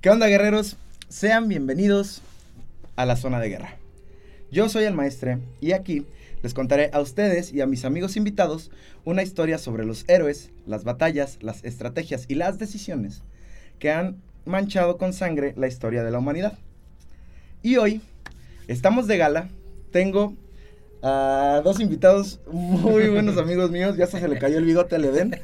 ¿Qué onda guerreros? Sean bienvenidos a la zona de guerra. Yo soy el maestre y aquí les contaré a ustedes y a mis amigos invitados una historia sobre los héroes, las batallas, las estrategias y las decisiones que han manchado con sangre la historia de la humanidad. Y hoy estamos de gala. Tengo a dos invitados muy buenos amigos míos. Ya hasta se le cayó el bigote al Eden.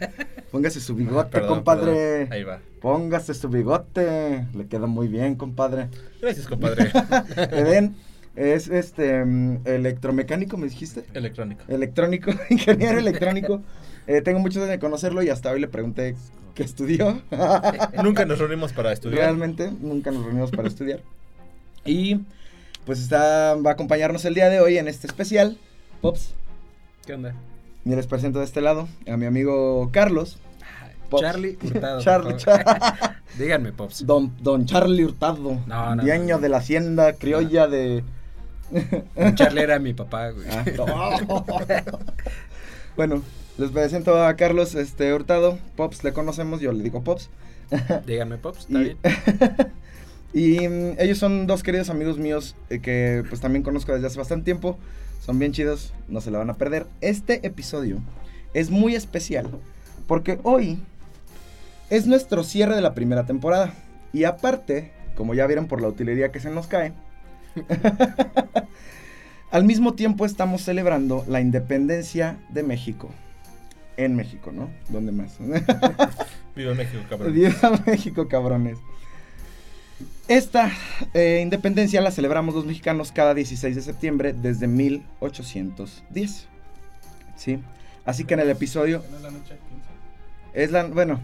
Póngase su bigote, Perdón, compadre. perdón. Ahí va. Póngase su bigote. Le queda muy bien, compadre. Gracias, compadre. Eden es este mm, electromecánico, ¿me dijiste? Electrónico. Electrónico, ingeniero electrónico. Eh, tengo muchos años de conocerlo y hasta hoy le pregunté qué estudió. Nunca nos reunimos para estudiar. Realmente, nunca nos reunimos para estudiar. Y pues está, va a acompañarnos el día de hoy en este especial. Pops, ¿Qué onda? y les presento de este lado a mi amigo Carlos. Pops. Charlie Hurtado. Charlie. Char- Díganme, Pops. don, don Charlie Hurtado. No, no, Dueño no, de la hacienda criolla de... Don Charlie era mi papá, güey. Ah, no. bueno, les presento a Carlos este, Hurtado. Pops, le conocemos, yo le digo Pops. Díganme, Pops, ¿está Y, bien? Y, mm, ellos son dos queridos amigos míos eh, que pues también conozco desde hace bastante tiempo. Son bien chidos, no se la van a perder. Este episodio es muy especial porque hoy es nuestro cierre de la primera temporada. Y aparte, como ya vieron por la utilería que se nos cae, al mismo tiempo estamos celebrando la independencia de México. En México, ¿no? ¿Dónde más? Viva México, cabrón. Viva México, cabrones. Esta eh, independencia la celebramos los mexicanos cada 16 de septiembre desde 1810. ¿Sí? Así que en el episodio es la... Bueno,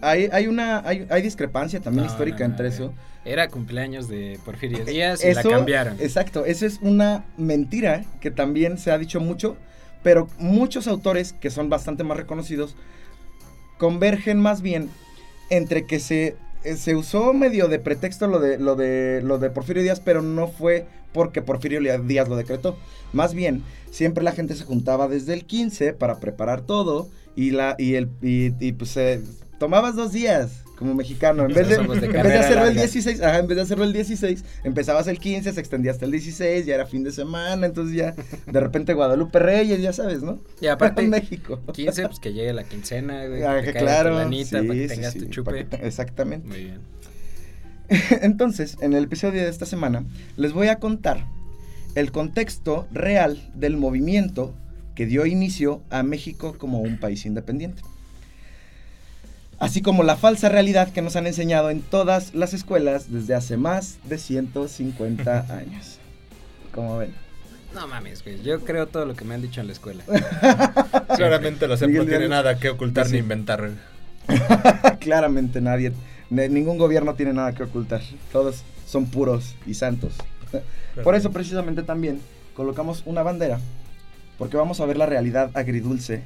hay, hay una... Hay, hay discrepancia también No, histórica no, no, entre no. eso. Era cumpleaños de Porfirio Díaz y Eso- la cambiaron. Exacto, eso es una mentira que también se ha dicho mucho, pero muchos autores que son bastante más reconocidos convergen más bien entre que se, se usó medio de pretexto lo de, lo, de, lo de Porfirio Díaz, pero no fue porque Porfirio Díaz lo decretó. Más bien, siempre la gente se juntaba desde el 15 para preparar todo y, la, y, el, y, y, pues eh, tomabas dos días como mexicano. En vez de, de en vez de hacerlo el larga. 16, ajá, en vez de hacerlo el 16, empezabas el 15, se extendía hasta el 16, ya era fin de semana, entonces ya de repente Guadalupe Reyes, ya sabes, ¿no? Y aparte, México. 15, pues que llegue la quincena, güey. Ah, que claro, tu lanita sí, para que sí, tengas sí, tu para chupe. que exactamente. Muy bien. Entonces, en el episodio de esta semana, les voy a contar el contexto real del movimiento que dio inicio a México como un país independiente. Así como la falsa realidad que nos han enseñado en todas las escuelas desde hace más de 150 años. Como ven. No mames, güey. Yo creo todo lo que me han dicho en la escuela. Claramente la Miguel no tiene nada que ocultar Sí. ni inventar. Claramente nadie, ningún gobierno tiene nada que ocultar. Todos son puros y santos. Por eso precisamente también colocamos una bandera, porque vamos a ver la realidad agridulce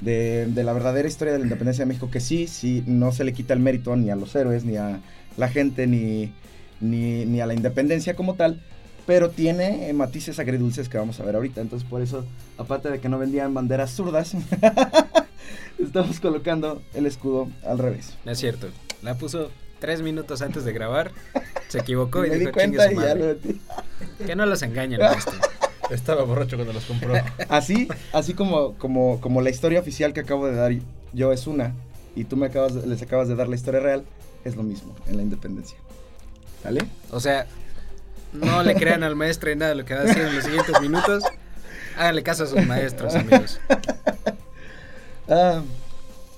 de, de la verdadera historia de la independencia de México, que sí, sí, no se le quita el mérito ni a los héroes, ni a la gente, ni, ni, ni a la independencia como tal, pero tiene eh, matices agridulces que vamos a ver ahorita. Entonces por eso, aparte de que no vendían banderas zurdas, estamos colocando el escudo al revés. No es cierto. La puso tres minutos antes de grabar. Se equivocó y, me di dijo, "Chingue cuenta y ya madre". lo metí. Que no los engañen. Estaba borracho cuando los compró. Así, así como, como, como la historia oficial que acabo de dar yo es una, y tú me acabas de- les acabas de dar la historia real, es lo mismo en la independencia. ¿Vale? O sea, no le crean al maestro y nada de lo que va a decir en los siguientes minutos. Háganle caso a sus maestros, amigos. Ah,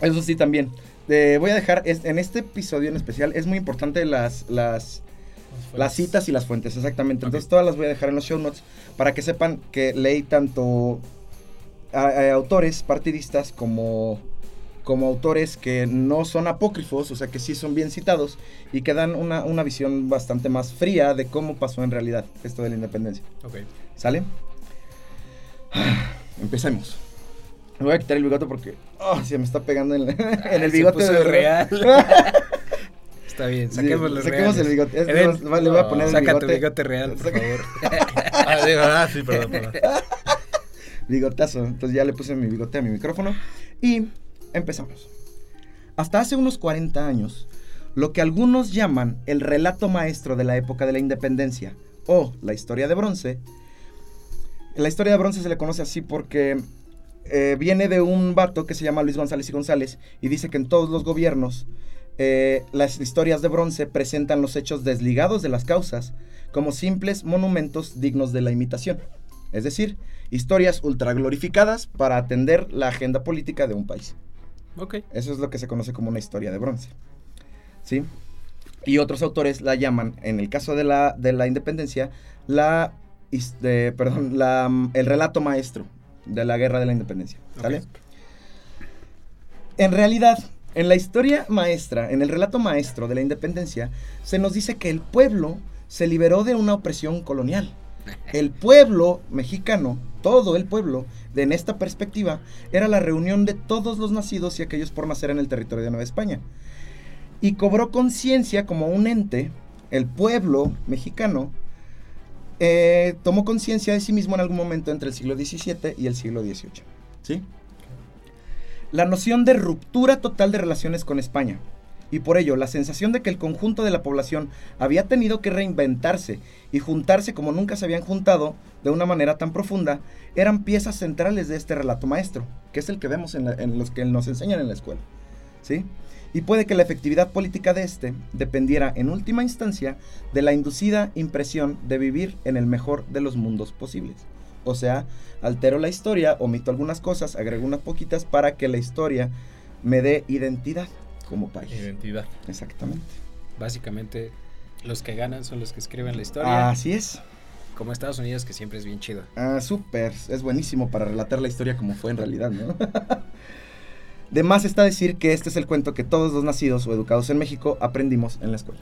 eso sí también. Eh, voy a dejar, es- en este episodio en especial, es muy importante las, las, las citas y las fuentes, exactamente. Entonces todas las voy a dejar en los show notes para que sepan que leí tanto a- a autores partidistas como, como autores que no son apócrifos, o sea que sí son bien citados y que dan una, una visión bastante más fría de cómo pasó en realidad esto de la independencia. Ok. ¿Sale? Empecemos. Me voy a quitar el bigote porque oh, se me está pegando en, en el Se bigote de real. Está bien, Sí, saquemos los saquemos el bigote. Es le voy a poner el Saca tu bigote. bigote real, por Saca- favor. Ah, digo, ah, sí, perdón, perdón. Bigotazo. Entonces ya le puse mi bigote a mi micrófono. Y empezamos. Hasta hace unos 40 años, lo que algunos llaman el relato maestro de la época de la independencia o la historia de bronce. La historia de bronce se le conoce así porque eh, viene de un vato que se llama Luis González y González y dice que en todos los gobiernos eh, las historias de bronce presentan los hechos desligados de las causas como simples monumentos dignos de la imitación. Es decir, historias ultra glorificadas para atender la agenda política de un país. Ok. Eso es lo que se conoce como una historia de bronce. ¿Sí? Y otros autores la llaman, en el caso de la, de la independencia, la, de- perdón, la, mm, el relato maestro de la guerra de la independencia. ¿Sale? Ok. En realidad, en la historia maestra, en el relato maestro de la independencia, se nos dice que el pueblo se liberó de una opresión colonial. El pueblo mexicano, todo el pueblo, de, en esta perspectiva, era la reunión de todos los nacidos y aquellos por nacer en el territorio de Nueva España. Y cobró conciencia como un ente, el pueblo mexicano, eh, tomó conciencia de sí mismo en algún momento entre el siglo XVII y el siglo XVIII. ¿Sí? La noción de ruptura total de relaciones con España. Y por ello, la sensación de que el conjunto de la población había tenido que reinventarse y juntarse como nunca se habían juntado de una manera tan profunda, eran piezas centrales de este relato maestro, que es el que vemos en, la- en los que nos enseñan en la escuela. ¿Sí? Y puede que la efectividad política de este dependiera en última instancia de la inducida impresión de vivir en el mejor de los mundos posibles. O sea, altero la historia, omito algunas cosas, agrego unas poquitas para que la historia me dé identidad como país. Identidad. Exactamente. Básicamente, los que ganan son los que escriben la historia. Así es. Como Estados Unidos, que siempre es bien chido. Ah, súper. Es buenísimo para relatar la historia como fue en realidad, ¿no? De más está decir que este es el cuento que todos los nacidos o educados en México aprendimos en la escuela.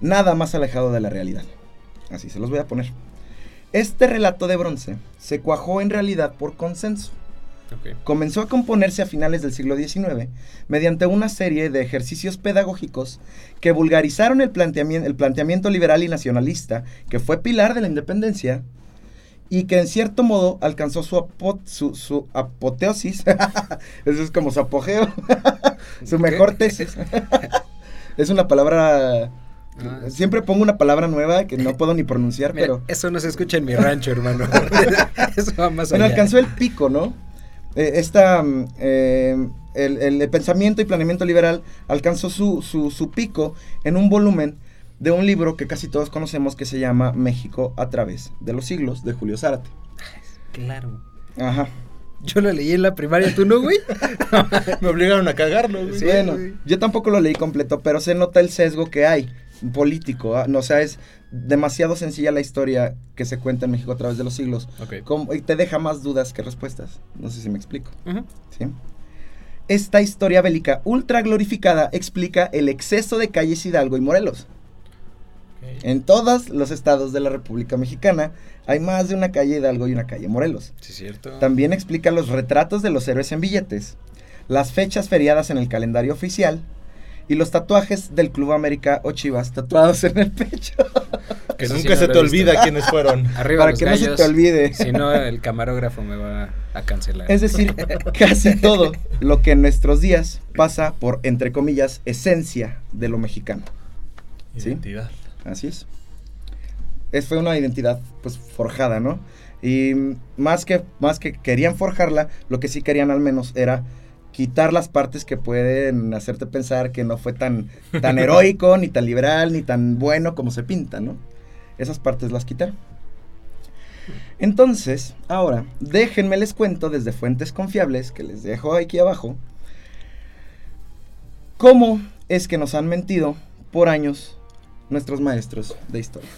Nada más alejado de la realidad. Así se los voy a poner. Este relato de bronce se cuajó en realidad por consenso. Comenzó a componerse a finales del siglo XIX mediante una serie de ejercicios pedagógicos que vulgarizaron el, planteamien- el planteamiento liberal y nacionalista, que fue pilar de la independencia, y que en cierto modo alcanzó su, apo- su, su apoteosis, eso es como su apogeo, su mejor tesis. es una palabra... Ah, Siempre pongo una palabra nueva que no puedo ni pronunciar, Mira, pero... Eso no se escucha en mi rancho, hermano. eso va más Bueno, allá. alcanzó el pico, ¿no? Eh, esta, mm, eh, el, el pensamiento y planeamiento liberal alcanzó su, su, su pico en un volumen de un libro que casi todos conocemos que se llama México a través de los siglos, de Julio Zárate. Claro. Ajá. Yo lo leí en la primaria, ¿tú no, güey? Me obligaron a cagarlo, güey. Sí. bueno, güey. yo tampoco lo leí completo, pero se nota el sesgo que hay político. ah, No, o sea, es demasiado sencilla la historia que se cuenta en México a través de los siglos. Como- y te deja más dudas que respuestas. No sé si me explico. Esta historia bélica ultra glorificada explica el exceso de calles Hidalgo y Morelos. En todos los estados de la República Mexicana hay más de una calle Hidalgo y una calle Morelos. Sí, es cierto. También explica los retratos de los héroes en billetes, las fechas feriadas en el calendario oficial y los tatuajes del Club América o Chivas tatuados en el pecho. Que sí nunca no se te visto. olvida quiénes fueron. Arriba para los que no se te olvide. Si no, el camarógrafo me va a cancelar. Es decir, casi todo lo que en nuestros días pasa por, entre comillas, esencia de lo mexicano. ¿Sí? Identidad. Así es. Es fue una identidad pues forjada, ¿no? Y más que, más que querían forjarla, lo que sí querían al menos era quitar las partes que pueden hacerte pensar que no fue tan, tan heroico, ni tan liberal, ni tan bueno como se pinta, ¿no? Esas partes las quitaron. Entonces, ahora, déjenme les cuento desde fuentes confiables, que les dejo aquí abajo, cómo es que nos han mentido por años nuestros maestros de historia.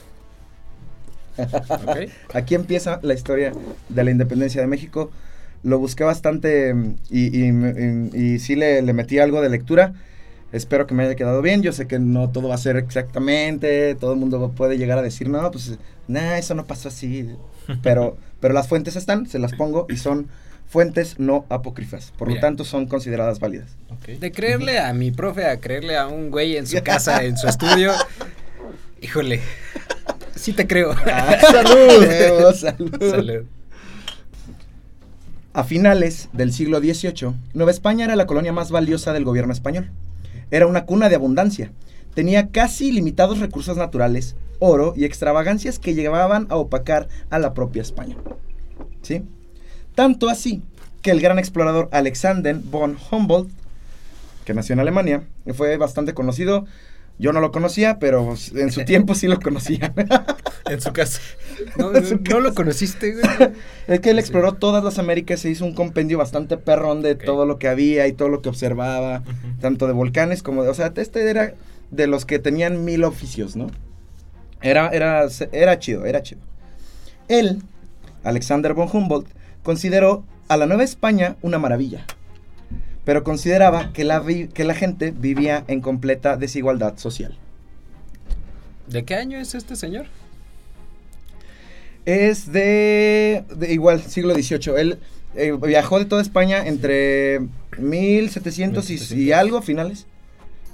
Aquí empieza la historia de la independencia de México. Lo busqué bastante mm, y, y, me- y- y sí le, le metí algo de lectura. Espero que me haya quedado bien. Yo sé que no todo va a ser exactamente. Todo el mundo puede llegar a decir, no, pues, nada, eso no pasó así. Pero, pero las fuentes están, se las pongo y son fuentes no apócrifas. Por lo tanto, son consideradas válidas. De creerle a mi profe a creerle a un güey en su casa, en su estudio. Híjole. Sí te creo. ¡Salud! Huevo, salud. Salud. A finales del siglo XVIII, Nueva España era la colonia más valiosa del gobierno español. era una cuna de abundancia. Tenía casi limitados recursos naturales, oro y extravagancias que llevaban a opacar a la propia España. ¿Sí? Tanto así que el gran explorador Alexander von Humboldt, que nació en Alemania, fue bastante conocido. Yo no lo conocía, pero en su tiempo sí lo conocía. En su casa. No, no, no lo conociste, güey. Es que él Sí. exploró todas las Américas, se hizo un compendio bastante perrón de todo lo que había y todo lo que observaba, tanto de volcanes como de... O sea, este era de los que tenían mil oficios, ¿no? Era, era, era chido, era chido. Él, Alexander von Humboldt, consideró a la Nueva España una maravilla, pero consideraba que la, vi- que la gente vivía en completa desigualdad social. ¿De qué año es este señor? Es de, de igual, siglo XVIII. Él eh, viajó de toda España entre 1700 y, y 1700. algo, finales.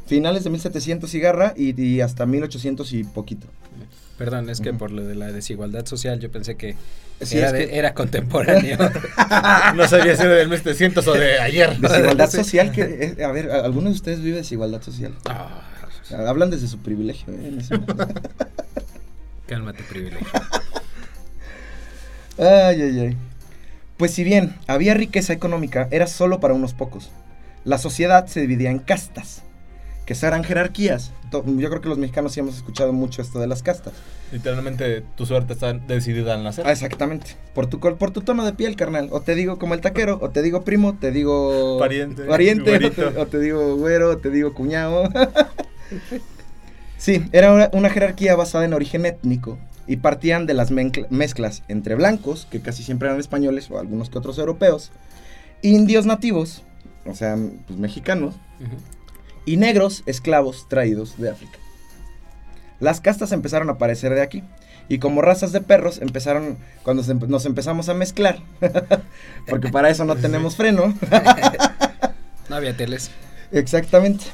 Finales de 1700 y garra y, y hasta 1800 y poquito. Perdón, es que por lo de la desigualdad social yo pensé que, Sí, era, es de- que- era contemporáneo. No sabía si era del 1700 o de ayer. Desigualdad social, que, eh, a ver, ¿a- ¿alguno de ustedes vive desigualdad social? Ah, Hablan desde su privilegio. ¿eh? En ese- cálmate, privilegio. Ay, ay, ay. Pues si bien había riqueza económica, era solo para unos pocos. La sociedad se dividía en castas, que eran jerarquías. Yo creo que los mexicanos sí hemos escuchado mucho esto de las castas. Literalmente tu suerte está decidida al nacer. Ah, exactamente. Por tu, por tu tono de piel, carnal. O te digo como el taquero, o te digo primo, te digo... Pariente, Pariente, o te, güerito. o te digo güero, o te digo cuñado. sí, era una, una jerarquía basada en origen étnico. Y partían de las mezclas entre blancos, que casi siempre eran españoles, o algunos que otros europeos, indios nativos, o sea, pues mexicanos, y negros esclavos traídos de África. Las castas empezaron a aparecer de aquí. Y como razas de perros empezaron cuando se nos empezamos a mezclar. Porque para eso no tenemos freno. No había teles. Exactamente.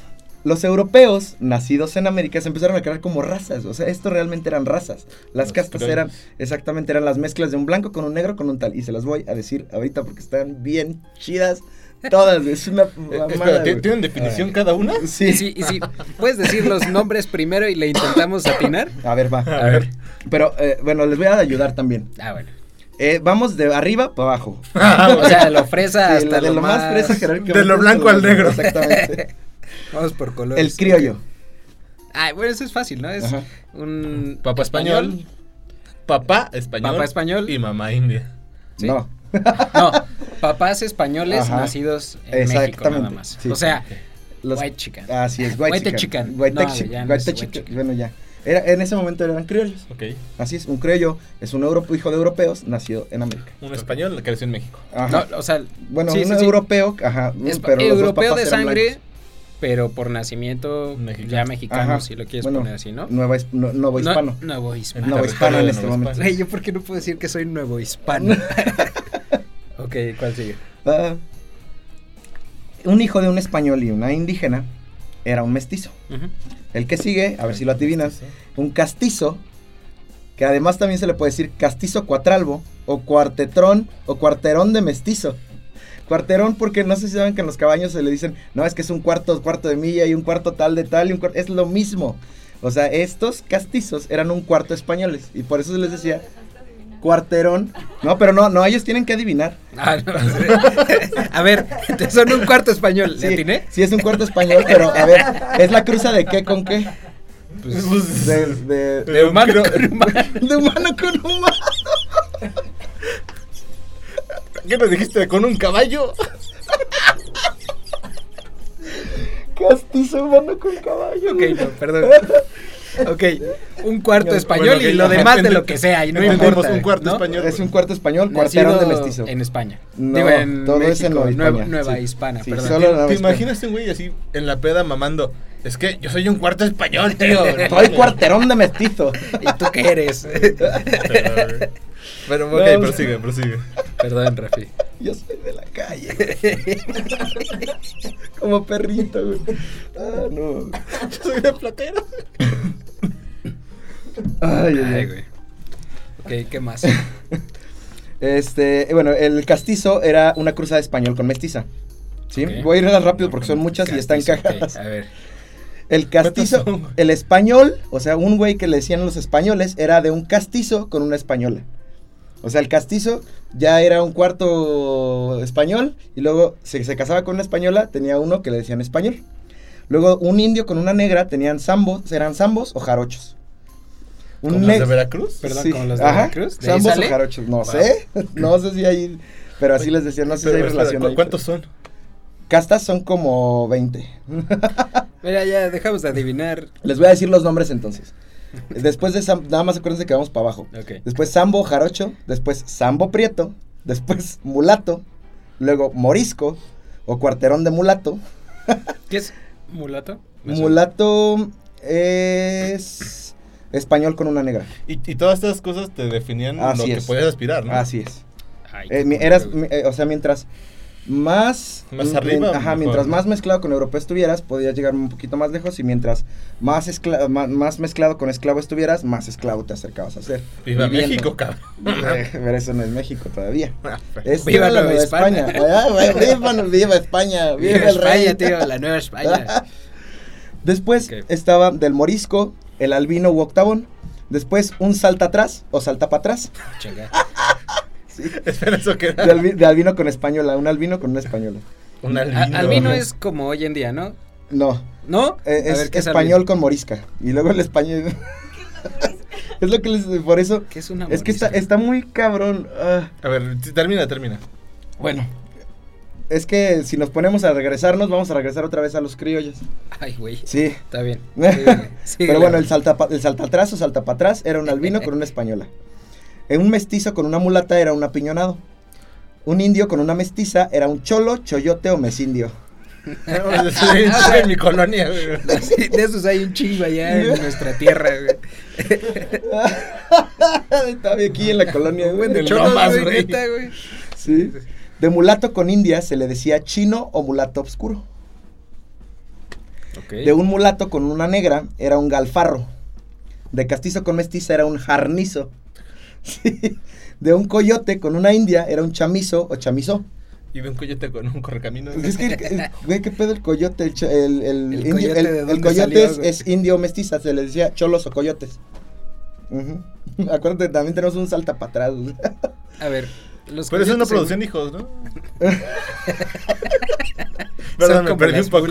Los europeos nacidos en América se empezaron a crear como razas. O sea, esto realmente eran razas. Las Los castas eran, exactamente, eran las mezclas de un blanco con un negro con un tal. Y se las voy a decir ahorita porque están bien chidas todas. Es una Eh, mamada, espera, ¿ti- güey. ¿tienen definición cada una? Sí. Y sí, ¿puedes decir los nombres primero y le intentamos atinar? A ver, va. A ver. Pero, eh, bueno, les voy a ayudar también. Ah, bueno. Eh, vamos de arriba para abajo. O sea, de lo fresa Sí, hasta de lo más fresa De lo blanco al negro. Exactamente. Vamos por colores. El criollo. Ah, bueno, eso es fácil, ¿no? Es Ajá. un Papá español, papá español, Papá español. y mamá india. Sí. No. No, papás españoles Ajá. nacidos en México Exactamente, nada más. sí. O sea, Los- white chicken. Así es, white, White chicken. chicken. White No, no white es white chicken. chicken. Bueno, ya. Era, en ese momento eran criollos. Ok. Así es, un criollo es un euro- hijo de europeos nacido en América. Un español que creció en México. Ajá. No, o sea, bueno, sí, un sí, sí. europeo, ajá. es pero los dos europeo papás de sangre. Pero por nacimiento Mexicano. ya mexicano, Ajá. si lo quieres Bueno, poner así, ¿no? Nueva no- nuevo No- hispano. nuevo hispano. Nuevo hispano en este momento. ¿yo por qué no puedo decir que soy nuevo hispano? ok, ¿cuál sigue? Ah, un hijo de un español y una indígena era un mestizo. El que sigue, a ver si lo adivinas, un castizo, que además también se le puede decir castizo cuatralbo, o cuartetrón, o cuarterón de mestizo. Cuarterón porque no sé si saben que en los caballos se le dicen, no, es que es un cuarto, cuarto de milla y un cuarto tal de tal y un cuarto, es lo mismo. O sea, estos castizos eran un cuarto españoles y por eso se les decía cuarterón. No, pero no, no, ellos tienen que adivinar. Ah, no. a ver, son un cuarto español. ¿Le Sí, atiné? sí es un cuarto español, pero a ver, ¿es la cruza de qué con qué? Pues, De, de, De humano creo- con humano. de humano con humano. ¿Qué nos dijiste? ¿Con un caballo? Castizo humano con caballo. Ok, no, perdón. Ok, un cuarto Bueno, español y lo demás de lo que sea, y no importa. un cuarto ¿no? español. Es un cuarto español, cuarterón de mestizo. en España. No, Digo, en todo México, es en Nueva Nueva, España, Nueva sí. Hispana, Sí, perdón. solo- ¿Te, Nueva te España. imaginas un güey así en la peda mamando? Es que yo soy un cuarto español, tío. Soy cuarterón de mestizo. ¿Y tú qué eres? Pero, ok, No, prosigue, prosigue. Perdón, Rafi. Yo soy de la calle. güey. Como perrito, güey. Ah, no. Yo soy de platero. Ay, ay, Ay, güey. Ok, ¿qué más? Este, bueno, el castizo era una cruzada de español con mestiza. ¿Sí? Voy a ir rápido porque son muchas y están cagadas. A ver. El castizo, el español, o sea, un güey que le decían los españoles, era de un castizo con una española. O sea, el castizo ya era un cuarto español y luego se, se casaba con una española, tenía uno que le decían español. Luego un indio con una negra tenían zambos, eran zambos o jarochos. Un ¿Como los de Veracruz? Perdón, sí, como los de ajá, Veracruz, ¿de ahí Zambos o jarochos, no Wow. sé, no sé si hay, pero así les decían, no sé Pero, si hay relación ¿cu- ahí. ¿Cuántos son? Castas son como 20. Mira, ya dejamos de adivinar. Les voy a decir los nombres entonces. Después de Sam- nada más acuérdense que vamos para abajo. Después Sambo Jarocho, después Sambo Prieto, después Mulato, luego Morisco o Cuarterón de Mulato. ¿Qué es mulato? Mulato es español con una negra. Y, y todas estas cosas te definían Así lo que podías aspirar, ¿no? Así es. Ay, Eh, eras, eh, o sea, mientras más... Más arriba, Ajá, mientras más mezclado con europeo estuvieras, podías llegar un poquito más lejos y mientras más, más, mezclado con esclavo estuvieras, más esclavo te acercabas a ser. Viva Viviendo. México, cabrón. Pero eso no es México todavía. Ah, Es Viva la Nueva España. España. Ah, viva, España. Viva, Viva el rey. España, tío, la nueva España. Después estaba del morisco, el albino u octavón. Después un salta atrás o salta para atrás. Chinga. Espera, eso que De, albi- de albino con española. Un albino con una española. Un A- albino. Albino es como hoy en día, ¿no? No. ¿No? eh, es ver, ¿qué español albino? con morisca. Y luego el español. es lo que les. Por eso. ¿Qué es una Es que está, está muy cabrón. ah. A ver, sí, termina, termina. Bueno. Es que si nos ponemos a regresarnos, vamos a regresar otra vez a los criollos. Ay, güey. Sí. Está bien. Síguele, síguele. Pero bueno, el salta, el salta atrás o salta para atrás era un albino con una española. Eh, Un mestizo con una mulata era un apiñonado. Un indio con una mestiza era un cholo, choyote o mesindio. En mi colonia, güey. De esos hay un chingo allá en nuestra tierra, güey. Estaba aquí en la colonia, güey. de cholos, güey. güey. Sí. De mulato con india se le decía chino o mulato oscuro. De un mulato con una negra era un galfarro. De castizo con mestiza era un jarnizo. Sí. De un coyote con una india era un chamizo o chamizo. Y de un coyote con un correcamino. Es que, el- güey, ¿qué pedo el coyote? El, el, el ¿El indio- coyote el- de el dónde coyote salió, es, es indio mestiza, se le decía cholos o coyotes. Acuérdate, también tenemos un salta para atrás. güey. A ver. Los Pero eso no producían hijos, ¿no? Perdón, me perdí un poco.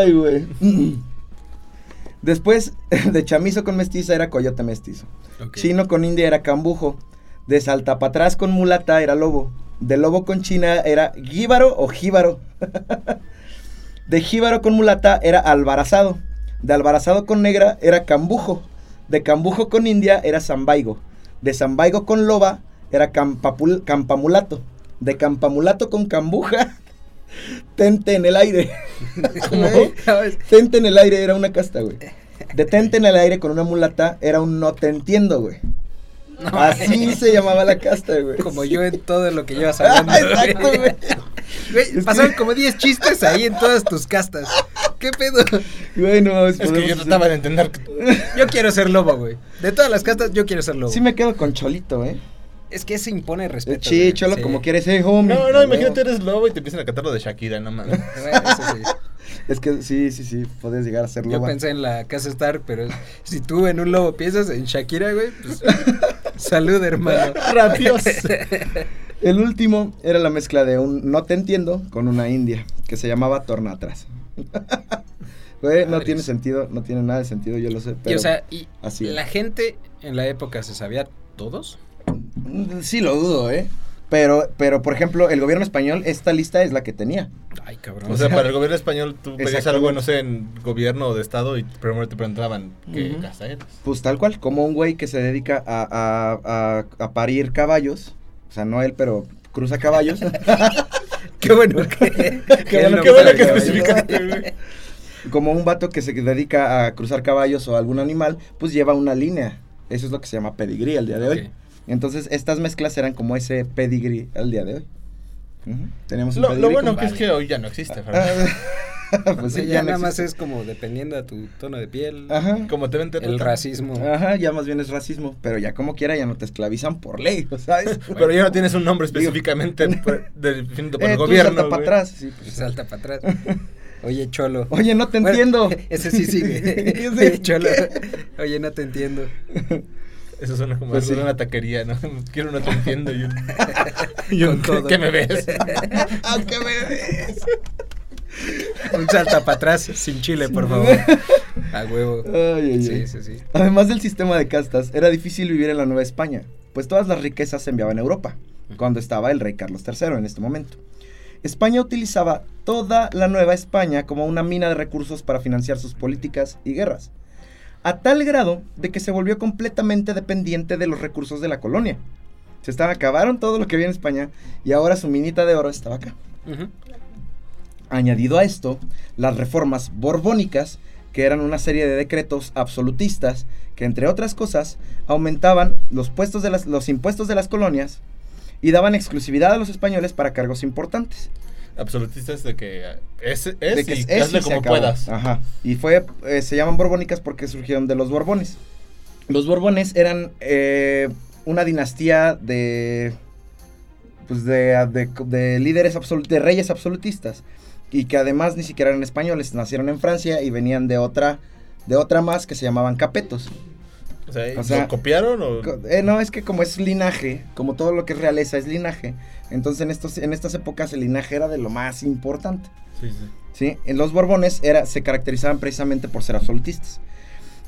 Ay, güey. Después, de chamizo con mestiza era coyote mestizo. Chino con india era cambujo. De salta para atrás con mulata era lobo. De lobo con china era gíbaro o jíbaro. De jíbaro con mulata era albarazado. De albarazado con negra era cambujo. De cambujo con india era zambaigo. De zambaigo con loba era campapul- campamulato. De campamulato con cambuja, tente en el aire. Güey, Tente en el aire era una casta, güey. De tente en el aire con una mulata era un no te entiendo, güey. No, Así se llamaba la casta, güey. Como yo en todo lo que llevas hablando. Exacto, güey. Pasaron que- como 10 chistes ahí en todas tus castas. ¿Qué pedo? Güey, no mames, Es que yo trataba de entender. que- Yo quiero ser lobo, güey. De todas las castas, yo quiero ser lobo. Sí me quedo con Cholito, ¿eh? Es que se impone respeto. Sí. Cholo, Sí. como quieres, eh, homie. No, no, imagínate, eres lobo y te empiezan a cantar lo de Shakira, no mames. Bueno, eso sí. Es que sí, sí, sí, puedes llegar a ser Yo loba. pensé en la casa Star, pero si tú en un lobo piensas en Shakira, güey, pues salud, hermano. Rabios. El último era la mezcla de un no te entiendo con una india, que se llamaba torna atrás. Güey, no tiene sentido, no tiene nada de sentido, yo lo sé, y pero o sea, y así la gente en la época se sabía todos. Sí lo dudo, ¿eh? Pero, pero, por ejemplo, el gobierno español, esta lista es la que tenía. Ay, cabrón. O sea, para el gobierno español, tú pedías algo, no sé, en gobierno o de estado y primero te preguntaban qué Ujú. casa eres. Pues tal cual, como un güey que se dedica a, a- a- a parir caballos, o sea, no él, pero cruza caballos. Qué bueno que. Qué bueno, qué bueno que especificaste, como un vato que se dedica a cruzar caballos o algún animal, pues lleva una línea. Eso es lo que se llama pedigrí al día de hoy. Entonces, estas mezclas eran como ese pedigrí al día de hoy. Tenemos un Lo, bueno que es que hoy ya no existe, Fernando. Ah, pues sí, ya, ya no nada más es como dependiendo a tu tono de piel, Ajá. Como te ven, te el racismo. Ajá, ya más bien es racismo, pero ya como quiera ya no te esclavizan por ley, ¿sabes? Pero ya no tienes un nombre específicamente definido por Eh, el tú gobierno. salta para atrás, sí, pues, Salta para atrás. Oye, cholo. Oye, no te Bueno, entiendo. Ese sí sigue. Oye, cholo. Oye, no te entiendo. Eso suena como Pues algo sí. de una taquería, ¿no? Quiero no te entiendo y un, y un Con todo. ¿qué me ves? ¿qué me ves? Un salta para atrás sin chile, por favor. A huevo. Ay, ay, Sí, ay. sí, sí. Además del sistema de castas, era difícil vivir en la Nueva España, pues todas las riquezas se enviaban a Europa, cuando estaba el rey Carlos III en este momento. España utilizaba toda la Nueva España como una mina de recursos para financiar sus políticas y guerras, a tal grado de que se volvió completamente dependiente de los recursos de la colonia. Se estaba, acabaron todo lo que había en España y ahora su minita de oro estaba acá. Añadido a esto, las reformas borbónicas, que eran una serie de decretos absolutistas que, entre otras cosas, aumentaban los, puestos de las- los impuestos de las colonias y daban exclusividad a los españoles para cargos importantes. Absolutistas de que es, es, De que y es hazle y como puedas. Ajá. Y fue, eh, se llaman borbónicas porque surgieron de los borbones. Los borbones eran eh, una dinastía de, pues de, de- de líderes absolutos, de reyes absolutistas. Y que además ni siquiera eran españoles, nacieron en Francia y venían de otra, de otra más que se llamaban capetos. O sea, O sea, ¿lo copiaron o...? Eh, no, es que como es linaje, como todo lo que es realeza es linaje, entonces en, estos, en estas épocas el linaje era de lo más importante. Sí, sí. ¿sí? En los Borbones era, se caracterizaban precisamente por ser absolutistas.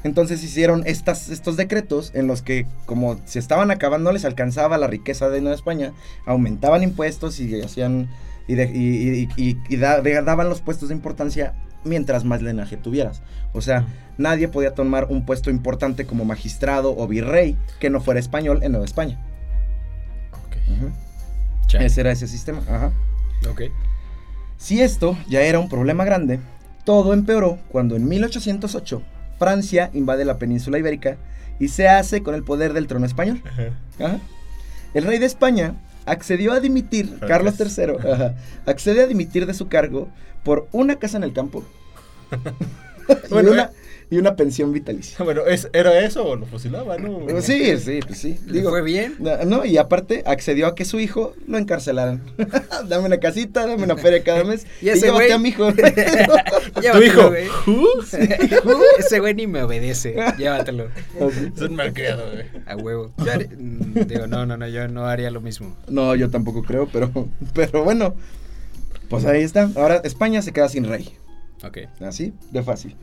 Entonces hicieron estas, estos decretos en los que, como se estaban acabando, les alcanzaba la riqueza de Nueva España, aumentaban impuestos y hacían y, de- y- y- y- y da- de- daban los puestos de importancia mientras más linaje tuvieras. O sea, nadie podía tomar un puesto importante como magistrado o virrey que no fuera español en Nueva España. Ese era ese sistema. Ajá. Si esto ya era un problema grande, todo empeoró cuando en 1808 Francia invade la península ibérica y se hace con el poder del trono español. Ajá. Ajá. El rey de España accedió a dimitir. Carlos III, ajá, accede a dimitir de su cargo por una casa en el campo Bueno, una, eh. Y una pensión vitalicia. Bueno, ¿es, ¿era eso o lo fusilaban, no? Pues Sí, sí, pues sí. ¿Le Digo, fue bien? No, y aparte accedió a que su hijo lo encarcelaran. dame una casita, dame una feria cada mes. ¿Y y, ese llévate güey? a mi hijo. ¿Tu hijo? güey. ¿Who? Ese güey ni me obedece. Llévatelo. Es un malcriado, güey. A huevo. Yo haré- mm, digo, no, no, no, yo no haría lo mismo. No, yo tampoco creo, pero, pero bueno. Pues ahí está. Ahora España se queda sin rey. Ok. Así, de fácil.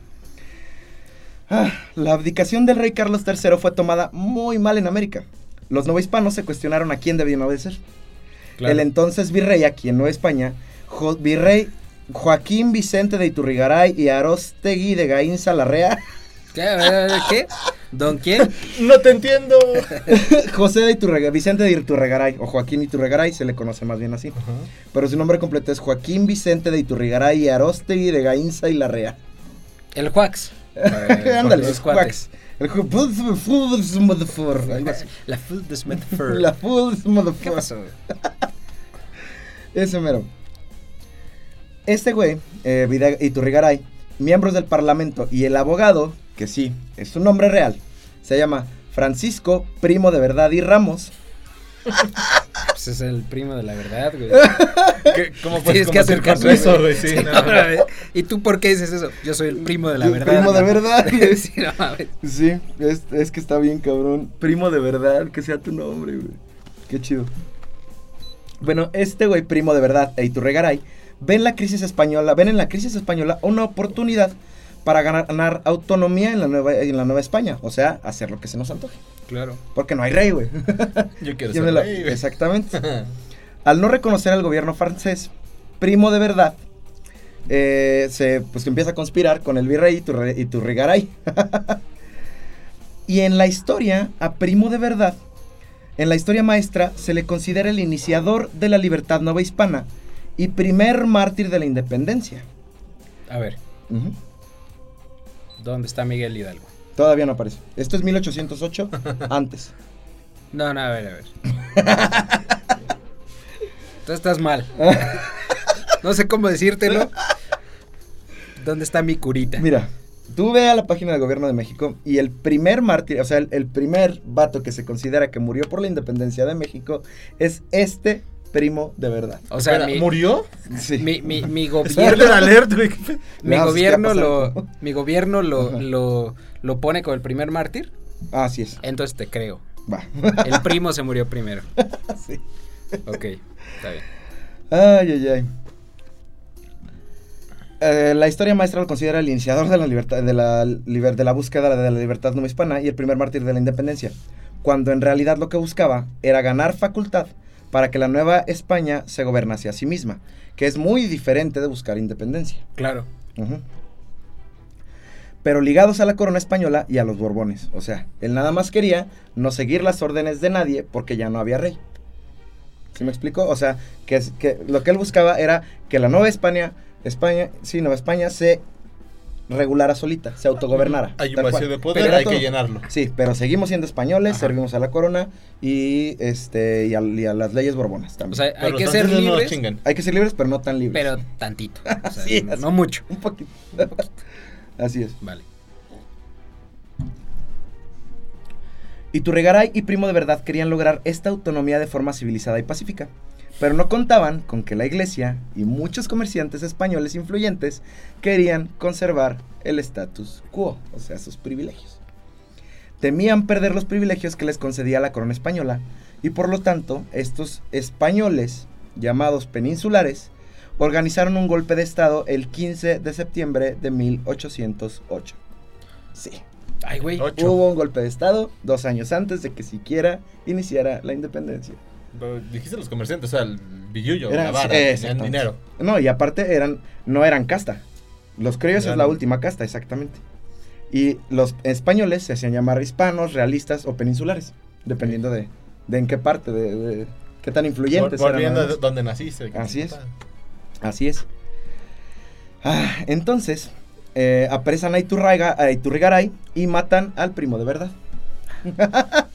Ah, la abdicación del rey Carlos III fue tomada muy mal en América. Los novohispanos se cuestionaron a quién debían obedecer. Claro. El entonces virrey aquí en Nueva España, Jo- virrey Joaquín Vicente de Iturrigaray y Arostegui de Gaínza Larrea, ¿Qué? ¿Qué? ¿Don quién? No te entiendo. José de Iturrega- Vicente de Iturrigaray o Joaquín Iturrigaray, se le conoce más bien así. Pero su nombre completo es Joaquín Vicente de Iturrigaray y Arostegui de Gaínza y Larrea. El Juax. Ándale, los es cuates. El ju- Fools Motherfucker. La Full Desmetfer. La Fools ¿Qué Motherfucker. pasó? Ese mero. Este güey, eh, Iturrigaray, miembros del parlamento y el abogado, que sí, es su nombre real, se llama Francisco Primo de Verdad y Ramos. Pues es el primo de la verdad, güey. ¿Qué- ¿Cómo puedes Tienes que hacer caso, eso, güey. Sí, Sí, no, no, no. no, ¿Y tú por qué dices eso? Yo soy el primo de la El verdad. primo de verdad. sí, no mames. Sí, es, es que está bien, cabrón. Primo de verdad, que sea tu nombre, güey. Qué chido. Bueno, este güey, primo de verdad, e Iturrigaray, ven la crisis española, ven en la crisis española una oportunidad para ganar, ganar autonomía en la, nueva, en la Nueva España. O sea, hacer lo que se nos antoje. Claro. Porque no hay rey, güey. Yo quiero ser la- rey. Exactamente. Al no reconocer al gobierno francés, primo de verdad, eh, se pues empieza a conspirar con el virrey Iturre- Iturrigaray. y en la historia, a primo de verdad, en la historia maestra, se le considera el iniciador de la libertad nueva hispana y primer mártir de la independencia. A ver. ¿dónde está Miguel Hidalgo? Todavía no aparece. Esto es 1808, antes. No, no, a ver, a ver. Tú estás mal. No sé cómo decírtelo. ¿Dónde está mi curita? Mira, tú ve a la página del gobierno de México y el primer mártir, o sea, el, el primer vato que se considera que murió por la independencia de México es este primo de verdad. O sea, mi, ¿Murió? Sí. mi, mi, mi gobierno, alert, mi No, pues, ¿qué va gobierno lo, mi gobierno lo, Ajá. lo, lo pone como el primer mártir, Ah, así es. entonces te creo. Va. El primo se murió primero. Sí. Ok, está bien. Ay, ay, ay. Eh, la historia maestra lo considera el iniciador de la libertad, de la, liber- de la búsqueda de la libertad no hispana y el primer mártir de la independencia, cuando en realidad lo que buscaba era ganar facultad para que la nueva España se gobernase a sí misma, que es muy diferente de buscar independencia. Claro. Pero ligados a la corona española y a los Borbones. O sea, él nada más quería no seguir las órdenes de nadie porque ya no había rey. ¿Sí me explico? O sea, que, que lo que él buscaba era que la nueva España, España, sí, Nueva España se regulara solita, se autogobernara. Hay un vacío cual. de poder, Pero hay todo- que llenarlo. Sí, pero seguimos siendo españoles, Ajá. servimos a la corona y este y a, y a las leyes borbonas O también. sea, hay Pero que ser no libres. Hay que ser libres, pero no tan libres. pero tantito. O sea, Sí, no, mucho. un poquito. Así es. Vale. Iturrigaray y Primo de Verdad querían lograr esta autonomía de forma civilizada y pacífica, pero no contaban con que la iglesia y muchos comerciantes españoles influyentes querían conservar el status quo, o sea, sus privilegios. Temían perder los privilegios que les concedía la corona española y por lo tanto estos españoles, llamados peninsulares, organizaron un golpe de estado el 15 de septiembre de 1808. Sí. Ay, güey. Hubo un golpe de Estado dos años antes de que siquiera iniciara la independencia. Dijiste los comerciantes, o sea, el billullo, Eran- la vara, tenían exactamente. dinero. No, y aparte eran, no eran casta. Los criollos es la última casta, exactamente. Y los españoles se hacían llamar hispanos, realistas o peninsulares, dependiendo de, de en qué parte, de, de qué tan influyentes Vol- eran. Volviendo de donde naciste. Así es. Así es. Ah, entonces, eh, apresan a, Iturraiga, a Iturrigaray y matan al primo de verdad.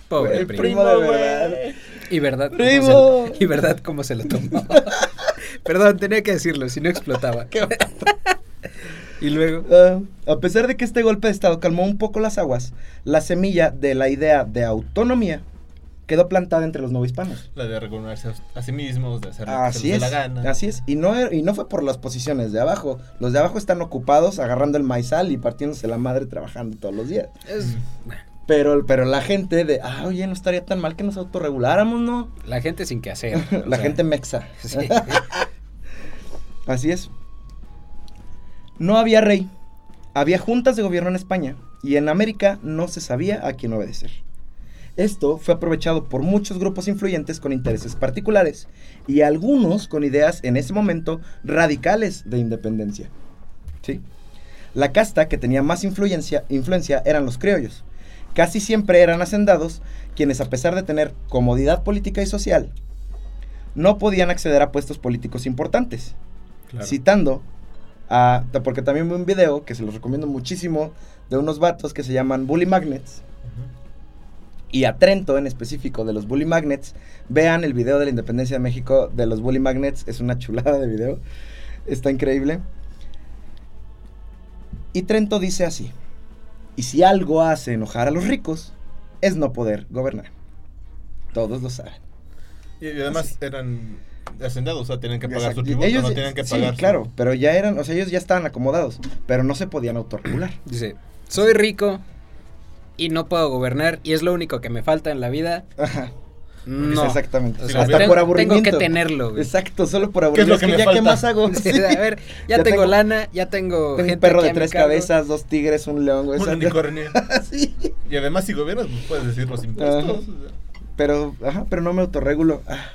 Pobre El primo. primo de verdad. Y verdad. cómo Primo. se lo- y verdad cómo se lo tomó. Perdón, tenía que decirlo, si no explotaba. y luego. Ah, a pesar de que este golpe de Estado calmó un poco las aguas, la semilla de la idea de autonomía quedó plantada entre los novohispanos. La de reconocerse a- sí mismos, de hacer lo que se Así les dé la gana. así es. Y no, er- y no fue por las posiciones de abajo. Los de abajo están ocupados agarrando el maizal y partiéndose la madre trabajando todos los días. Es, Pero, pero la gente de, ah, oye, no estaría tan mal que nos autorreguláramos, ¿no? la gente sin que hacer. la sea, gente mexa. sí. Así es. No había rey. Había juntas de gobierno en España y en América no se sabía a quién obedecer. Esto fue aprovechado por muchos grupos influyentes con intereses particulares y algunos con ideas en ese momento radicales de independencia. ¿Sí? La casta que tenía más influencia, influencia eran los criollos. Casi siempre eran hacendados quienes a pesar de tener comodidad política y social, no podían acceder a puestos políticos importantes. Claro. citando a, porque también vi un video que se los recomiendo muchísimo de unos vatos que se llaman Bully Magnets. Y a Trento en específico de los Bully Magnets, vean el video de la independencia de México de los Bully Magnets, es una chulada de video, está increíble. Y Trento dice así, y si algo hace enojar a los ricos, es no poder gobernar. Todos lo saben. Y y además eran hacendados, o sea, tienen que pagar Exacto. su tributo, Ellos- no tienen que sí, pagar. su- claro, pero ya eran, o sea, ellos ya estaban acomodados, pero no se podían autorregular. Dice, soy rico y no puedo gobernar y es lo único que me falta en la vida. Ajá. No. Exactamente. O Sí, sea, Hasta tengo, por aburrimiento. Tengo que tenerlo, güey. Exacto, solo por ¿Qué es aburrimiento. lo que me ya, ¿qué falta? más hago? Sí, Sí. a ver, ya, Ya tengo, tengo- lana, ya tengo, Tengo un perro aquí de tres cabezas, dos tigres, un león, güey. Un exacto. unicornio. sí. Y además, si gobiernas, pues puedes decir los impuestos. Ajá. Pero, ajá, pero no me autorregulo. Ah,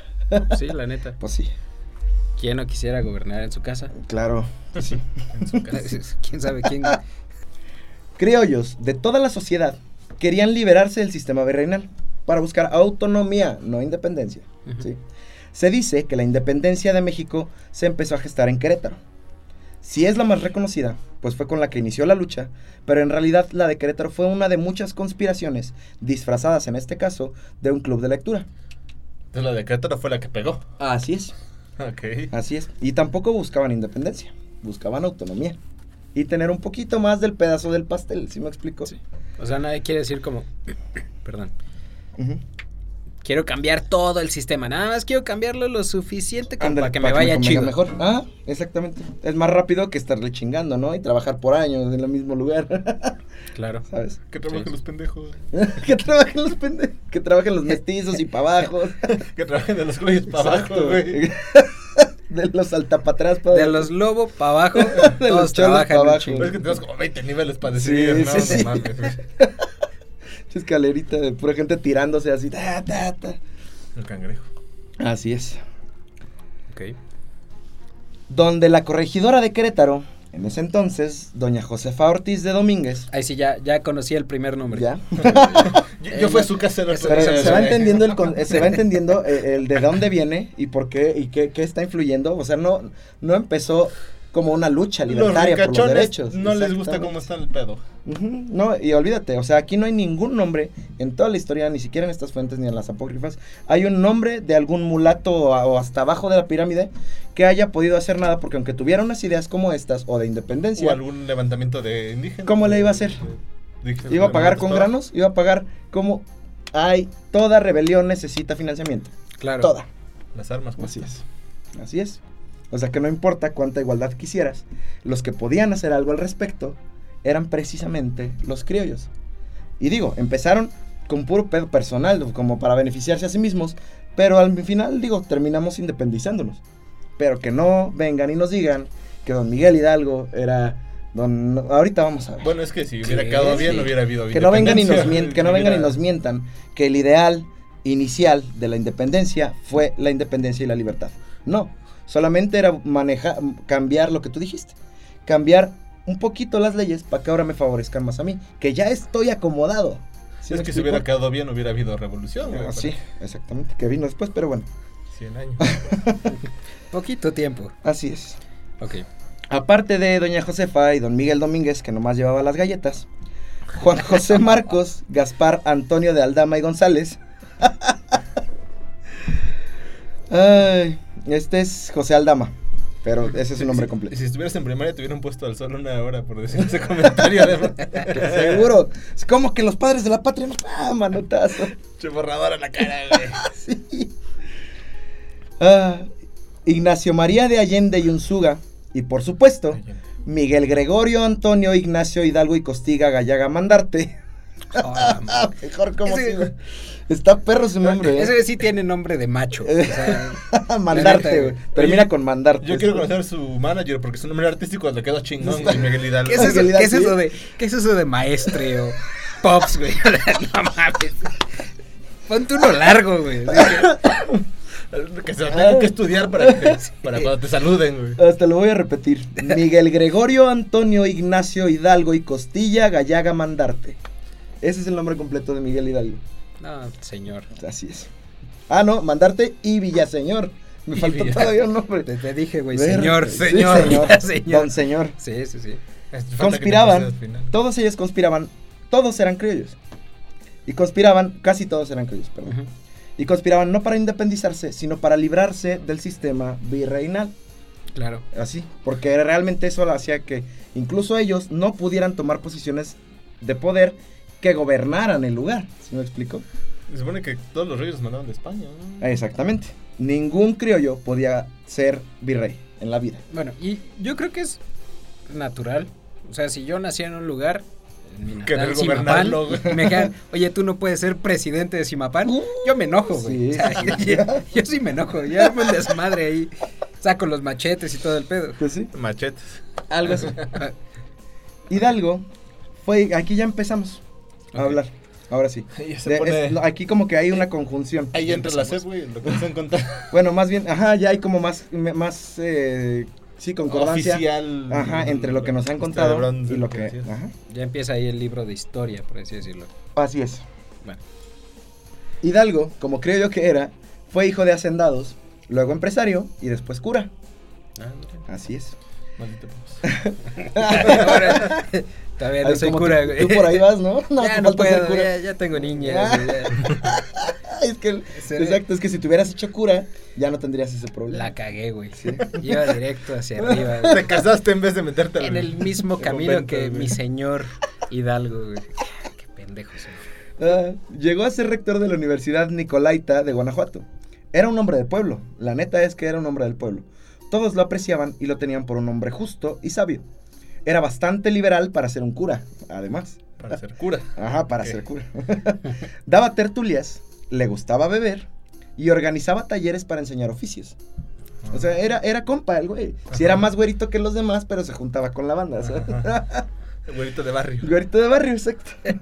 Sí, la neta. pues sí, ¿Quién no quisiera gobernar en su casa? claro. Sí. En su casa. ¿Quién sabe quién? Criollos de toda la sociedad querían liberarse del sistema virreinal para buscar autonomía, no independencia. ¿sí? Se dice que la independencia de México se empezó a gestar en Querétaro. Si es la más reconocida, pues fue con la que inició la lucha, pero en realidad la de Querétaro fue una de muchas conspiraciones, disfrazadas en este caso de un club de lectura. Entonces la de Querétaro fue la que pegó. Así es, Ok. así es. Y tampoco buscaban independencia, buscaban autonomía. Y tener un poquito más del pedazo del pastel, ¿sí me explico? Sí. O sea, nadie quiere decir como... Perdón. Quiero cambiar todo el sistema. Nada más quiero cambiarlo lo suficiente como Ándale, para que me vaya convenga chido. mejor. Ah, exactamente. Es más rápido que estarle chingando, ¿no? Y trabajar por años en el mismo lugar, Claro. ¿sabes? Que trabajen Sí. los pendejos. que trabajen los pendejos, que trabajen los mestizos y pavajos. Que trabajen de los güeyes para abajo, güey. De los altapatrás para De los lobo para abajo, De todos los cholos trabajan pa' un abajo. es que tenemos como 20 niveles para Sí, decidir, ¿no? sí, sí. No mames, güey. Escalerita de pura gente tirándose así. ta, ta, ta. El cangrejo. Así es. Ok. Donde la corregidora de Querétaro, en ese entonces, doña Josefa Ortiz de Domínguez, Ahí sí, ya, ya conocí el primer nombre. ya. Yo, yo fui a su Pero día, se va entendiendo el eh, se va entendiendo eh, el de dónde viene y por qué y qué, qué está influyendo. O sea, no, no empezó como una lucha Los libertaria por los derechos. no les gusta cómo está el pedo. No, y olvídate, o sea, aquí no hay ningún nombre en toda la historia, ni siquiera en estas fuentes ni en las apócrifas, hay un nombre de algún mulato o, o hasta abajo de la pirámide que haya podido hacer nada, porque aunque tuviera unas ideas como estas o de O independencia, algún levantamiento de indígenas. ¿Cómo le iba a hacer? De- de- iba a pagar con todo. granos, iba a pagar como hay, toda rebelión necesita financiamiento, Claro. toda. Las armas. Así cuestan. es. Así es. O sea que no importa cuánta igualdad quisieras, los que podían hacer algo al respecto eran precisamente los criollos. Y digo, empezaron con puro pedo personal, como para beneficiarse a sí mismos, pero al final, digo, terminamos independizándonos. Pero que no vengan y nos digan que don Miguel Hidalgo era don... Ahorita vamos a ver. Bueno, es que si hubiera Sí, quedado bien, sí. no hubiera habido que no vengan y nos independencia. mien- que no vengan y nos mientan que el ideal inicial de la independencia fue la independencia y la libertad. No, solamente era manejar cambiar lo que tú dijiste. Cambiar un poquito las leyes para que ahora me favorezcan más a mí, que ya estoy acomodado. ¿Sí es que si hubiera quedado bien, hubiera habido revolución. Ah, sí, exactamente, que vino después, pero bueno, 100 años. Poquito tiempo. así es. Ok. Aparte de doña Josefa y don Miguel Domínguez, que nomás llevaba las galletas, Juan José Marcos, Gaspar Antonio de Aldama y González. Ay, este es José Aldama, pero ese es su nombre Si- completo. Si estuvieras en primaria, te hubieran puesto al sol una hora por decir ese comentario. de Seguro. Es como que los padres de la patria no. Ah, manotazo. Che borrador en la cara, güey. Sí. Ah, Ignacio María de Allende y Unzuga. Y por supuesto, Miguel Gregorio Antonio Ignacio Hidalgo y Costiga Gallaga Mandarte. Ah, mejor como Ese-. Está perro su nombre. ¿eh? Ese sí tiene nombre de macho. O sea, mandarte, güey. Termina Oye, con mandarte. Yo quiero conocer su manager porque su nombre artístico le quedó chingón, Miguel Hidalgo. ¿qué, es eso, Miguel qué es Hidalgo, eso de, ¿Qué es eso de maestre o pops, güey? no mames. Ponte uno largo, güey. Que se lo tengan que estudiar para, que, para cuando te saluden, güey. Hasta lo voy a repetir. Miguel Gregorio Antonio Ignacio Hidalgo y Costilla Gallaga Mandarte. Ese es el nombre completo de Miguel Hidalgo. No, señor. Así es. Ah, no, Mandarte y Villaseñor. Me Y faltó Villa- todavía un nombre. Te, te dije, güey, señor, sí, señor, señor. señor. Don señor. Sí, sí, sí. Conspiraban. Todos ellos conspiraban. Todos eran criollos. Y conspiraban, casi todos eran criollos, perdón. Y conspiraban no para independizarse, sino para librarse del sistema virreinal. Claro. Así. Porque realmente eso hacía que incluso ellos no pudieran tomar posiciones de poder que gobernaran el lugar. ¿Sí me explico? Se supone que todos los reyes los mandaban de España, ¿no? Exactamente. Ningún criollo podía ser virrey en la vida. Bueno, y yo creo que es natural. O sea, si yo nací en un lugar, Querer gobernarlo, güey. y me dijeran, oye, tú no puedes ser presidente de Simapán, yo me enojo, güey. Uh, Sí. O sea, yo, yo- yo sí me enojo, yo hago un desmadre ahí, saco los machetes y todo el pedo. Pues sí. Machetes. Algo así. Hidalgo fue. Aquí ya empezamos a hablar. Ahora sí. Ya se De- pone- es- no, aquí como que hay una conjunción. Ahí entra la empezamos. sed, güey, lo que nos han contado. Bueno, más bien, ajá, ya hay como más, me- más, eh, sí, concordancia. Oficial. Ajá, entre lo que nos han Historia contado bronce, y lo que, ajá, Ya empieza ahí el libro de historia, por así decirlo. así es. Bueno. Hidalgo, como creo yo que era, fue hijo de hacendados, luego empresario y después cura. Ah, mira. Así es. Maldito pues. Ahora, Todavía no soy cura, tú- güey. Tú por ahí vas, ¿no? ya te no falta ser puedo, cura. ya, ya tengo ya. Es que, exacto, es que si te hubieras hecho cura, ya no tendrías ese problema. La cagué, güey. Iba directo hacia arriba. güey. Te casaste en vez de meterte En el mismo camino que güey. mi señor Hidalgo, güey. Qué pendejo soy. Ah, llegó a ser rector de la Universidad Nicolaita de Guanajuato. Era un hombre de pueblo. La neta es que era un hombre del pueblo. Todos lo apreciaban y lo tenían por un hombre justo y sabio. Era bastante liberal para ser un cura, además. Para ser cura. Ajá, para ser cura. Daba tertulias, le gustaba beber y organizaba talleres para enseñar oficios. O sea, era, era compa el güey. Si era más güerito que los demás, pero se juntaba con la banda. Güerito de barrio. güerito de barrio, exacto.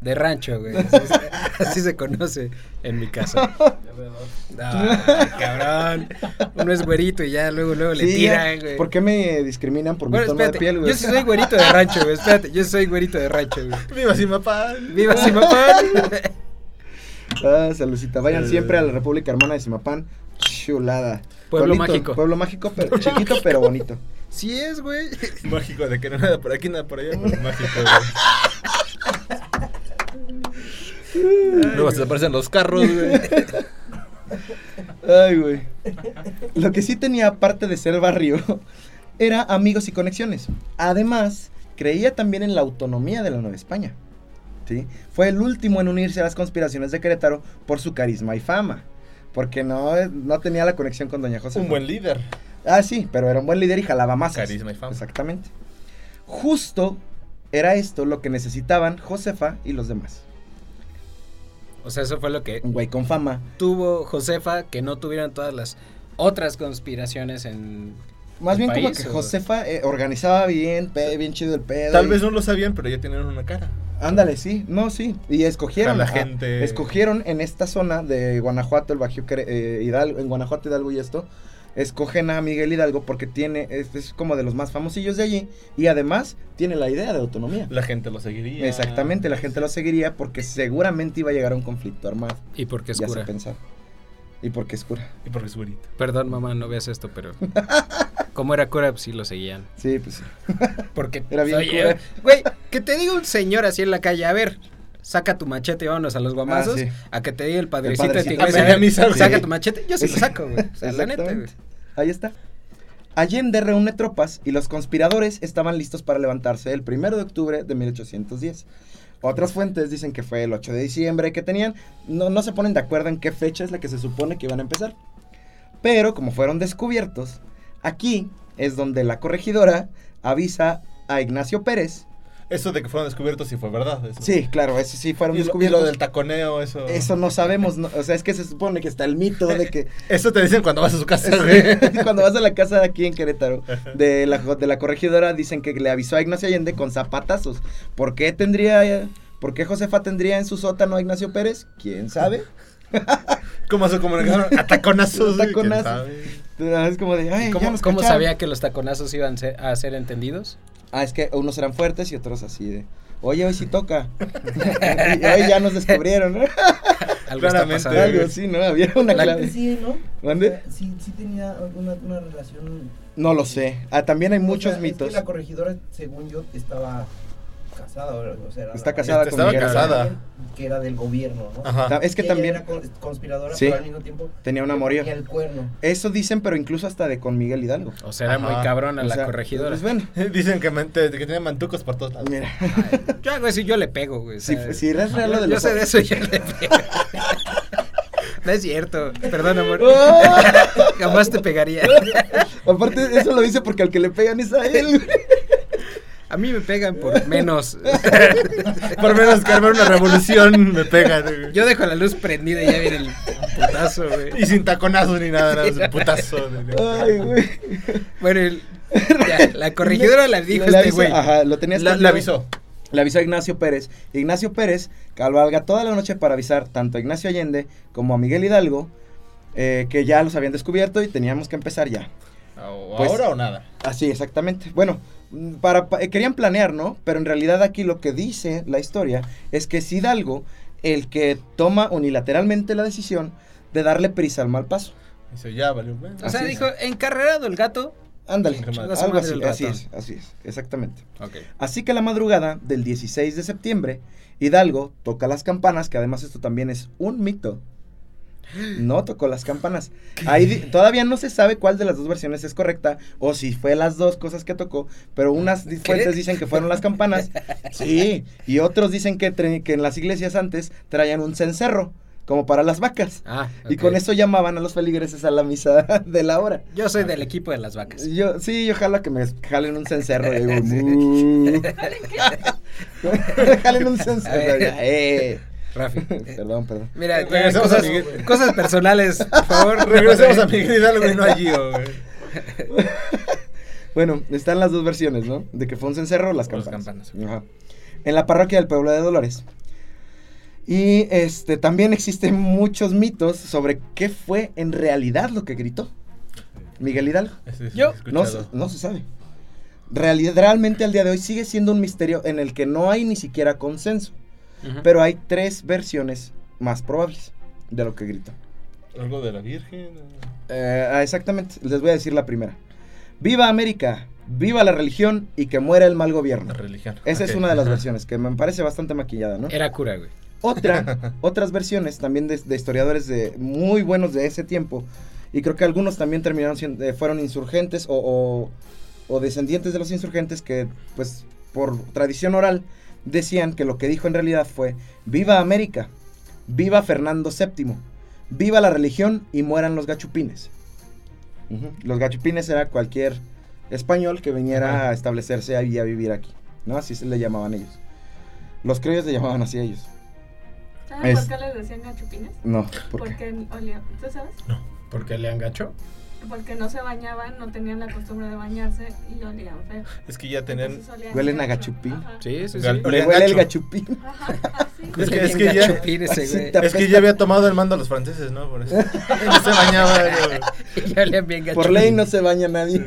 De rancho, güey. Así, se- así se conoce en mi casa. Ay, cabrón. Uno es güerito y ya luego, luego le tiran, ya. güey. ¿Por qué me discriminan por mi Bueno, tono de piel, güey? Yo sí soy güerito de rancho, güey. Espérate, yo soy güerito de rancho, güey. Viva Simapán. ¡Viva Simapán! Ah, saludcita. Vayan Eh. siempre a la República Hermana de Simapán. Chulada. Pueblo Pueblito, mágico. Pueblo mágico, pero chiquito, pero bonito. Sí es, güey. Mágico de que no nada por aquí, nada por allá. Mágico, güey. Luego se aparecen los carros, güey. Ay, güey. Lo que sí tenía, aparte de ser barrio, era amigos y conexiones. Además, creía también en la autonomía de la Nueva España. ¿sí? Fue el último en unirse a las conspiraciones de Querétaro por su carisma y fama. Porque no, no tenía la conexión con Doña José. Un buen líder. Ah, sí, pero era un buen líder y jalaba más. Carisma y fama. Exactamente. Justo era esto lo que necesitaban Josefa y los demás. O sea, eso fue lo que Un güey con fama. tuvo Josefa, que no tuvieran todas las otras conspiraciones en. Más el bien como que o- Josefa eh, organizaba bien, pe- bien chido el pedo. Tal y- vez no lo sabían, pero ya tenían una cara. Ándale, sí, no, sí. Y escogieron. A la a- gente. escogieron en esta zona de Guanajuato, el Bajío eh, Hidalgo, en Guanajuato, Hidalgo y esto. Escogen a Miguel Hidalgo porque tiene, es, es como de los más famosillos de allí. Y además tiene la idea de autonomía. La gente lo seguiría. Exactamente, la gente lo seguiría porque seguramente iba a llegar a un conflicto armado. Y porque es ya se cura. pensaba. Y porque es cura. Y porque es güerito. Perdón, mamá, no veas esto, pero. Como era cura, pues sí lo seguían. Sí, pues sí. Porque. Era bien cura. Güey, que te diga un señor así en la calle, a ver. Saca tu machete y vámonos a los guamazos. Ah, sí. A que te diga el padrecito, de tu padrecito. iglesia. A media misa, güey. Saca tu machete. Yo sí lo saco, güey. O sea, la neta, güey. Ahí está. Allende reúne tropas y los conspiradores estaban listos para levantarse el 1 de octubre de 1810. Otras fuentes dicen que fue el 8 de diciembre que tenían. No, no se ponen de acuerdo en qué fecha es la que se supone que iban a empezar. Pero como fueron descubiertos, aquí es donde la corregidora avisa a Ignacio Pérez. Eso de que fueron descubiertos sí fue verdad. Eso. Sí, claro, eso sí fueron Y lo, y descubiertos. lo del taconeo, eso. Eso no sabemos, no- o sea, es que se supone que está el mito de que Eso te dicen cuando vas a su casa, güey. Cuando vas a la casa de aquí en Querétaro, de la, de la corregidora, dicen que le avisó a Ignacio Allende con zapatazos. ¿Por qué tendría, por qué Josefa tendría en su sótano a Ignacio Pérez? ¿Quién sabe? ¿Cómo se comunicaron? A taconazos. güey, ¿quién Taconazos. sabe? Es como de, ay, ya ¿Cómo, cómo sabía que los taconazos iban a ser entendidos? Ah, es que unos eran fuertes y otros así de, oye, hoy sí toca. y hoy ya nos descubrieron, ¿no? Algo está Claramente. pasando. Algo así, ¿no? Había una La- clave. Sí, ¿no? ¿Mande? Sí, sí tenía una, una relación. No lo sé. Ah, también hay O muchos sea, mitos. Es que la corregidora, según yo, estaba casada. O sea, era Está casada con Estaba Miguel casada. Que era del gobierno, ¿no? Ajá. Es que también Era con- conspiradora, Sí. pero al mismo tiempo. tenía un le amorío. ponía el cuerno. Eso dicen, pero incluso hasta de con Miguel Hidalgo. O sea, era muy Ajá. cabrón a O la sea, corregidora. Pues bueno, Dicen que, man- te- que tienen mantucos por todos lados. mira. Yo hago eso y yo le pego, güey. o Si, sea, si eres real lo de yo los sé de eso y yo le pego. No es cierto. Perdón, amor. ¡Oh! Jamás te pegaría. Aparte, eso lo dice porque al que le pegan es a él. A mí me pegan por menos. Por menos que armar una revolución me pegan. Yo dejo la luz prendida y ya viene el putazo, güey. Y sin taconazos ni nada, nada más un putazo. güey. Ay, güey. Bueno, el- ya, la corregidora la dijo este güey. Ajá, lo tenías La, le avisó. Le avisó a Ignacio Pérez. Ignacio Pérez cabalga toda la noche para avisar tanto a Ignacio Allende como a Miguel Hidalgo eh, que ya los habían descubierto y teníamos que empezar ya. O Pues- ahora o nada. Así, exactamente. Bueno, para, pa- eh, querían planear, ¿no? Pero en realidad aquí lo que dice la historia es que es Hidalgo el que toma unilateralmente la decisión de darle prisa al mal paso. Dice, ya, valió. güey. O sea, así es. dijo, encarrerado el gato. Ándale, algo así, así es, así es, exactamente. Así que la madrugada del 16 de septiembre, Hidalgo toca las campanas, que además esto también es un mito. No tocó las campanas. Ahí todavía no se sabe cuál de las dos versiones es correcta o si fue las dos cosas que tocó, pero unas fuentes dicen que fueron las campanas. Sí, y otros dicen que, en las iglesias antes traían un cencerro, como para las vacas. Ah, Y con eso llamaban a los feligreses a la misa de la hora. Yo soy del equipo de las vacas. Yo, sí, yo jalo que me jalen un cencerro. jalen un cencerro. Ya, eh. Rafi. Perdón, perdón. Mira, Regresamos cosas, a Miguel. cosas personales, por favor. Regresemos a Miguel Hidalgo y no a Gio, güey. Bueno, están las dos versiones, ¿no? De que fue un cencerro o las O las campanas. campanas. Ajá. En la parroquia del pueblo de Dolores. Y este también existen muchos mitos sobre qué fue en realidad lo que gritó Miguel Hidalgo. Sí Yo- No, no se sabe. Realidad, realmente al día de hoy sigue siendo un misterio en el que no hay ni siquiera consenso. Pero hay tres versiones más probables de lo que gritó. Algo de la Virgen. Eh, exactamente, les voy a decir la primera. Viva América, viva la religión y que muera el mal gobierno. La religión. Esa es una de las versiones que me parece bastante maquillada, ¿no? Era cura, güey. Otra, otras versiones también de, de historiadores de muy buenos de ese tiempo y creo que algunos también terminaron siendo, eh, fueron insurgentes o, o- o descendientes de los insurgentes que pues por tradición oral decían que lo que dijo en realidad fue viva América, viva Fernando VII, viva la religión y mueran los gachupines. Los gachupines era cualquier español que viniera a establecerse y a vivir aquí, ¿no? Así se le llamaban ellos. Los criollos le llamaban así a ellos. ¿Saben Es- por qué les decían gachupines? No, porque Porque olían, ¿tú sabes? ¿Por qué le enganchó? Porque no se bañaban, no tenían la costumbre de bañarse y olían feo. Es que ya tenían. Huelen a gacho. gachupín. Ajá. Sí, sí, sí. Gal- le Olían huele el gacho. gachupín. Ajá, así. Es que- Huele es bien que ya- ese, Es que ya había tomado el mando a los franceses, ¿no? Por eso. No se bañaba. olían bien Por ley no se baña nadie.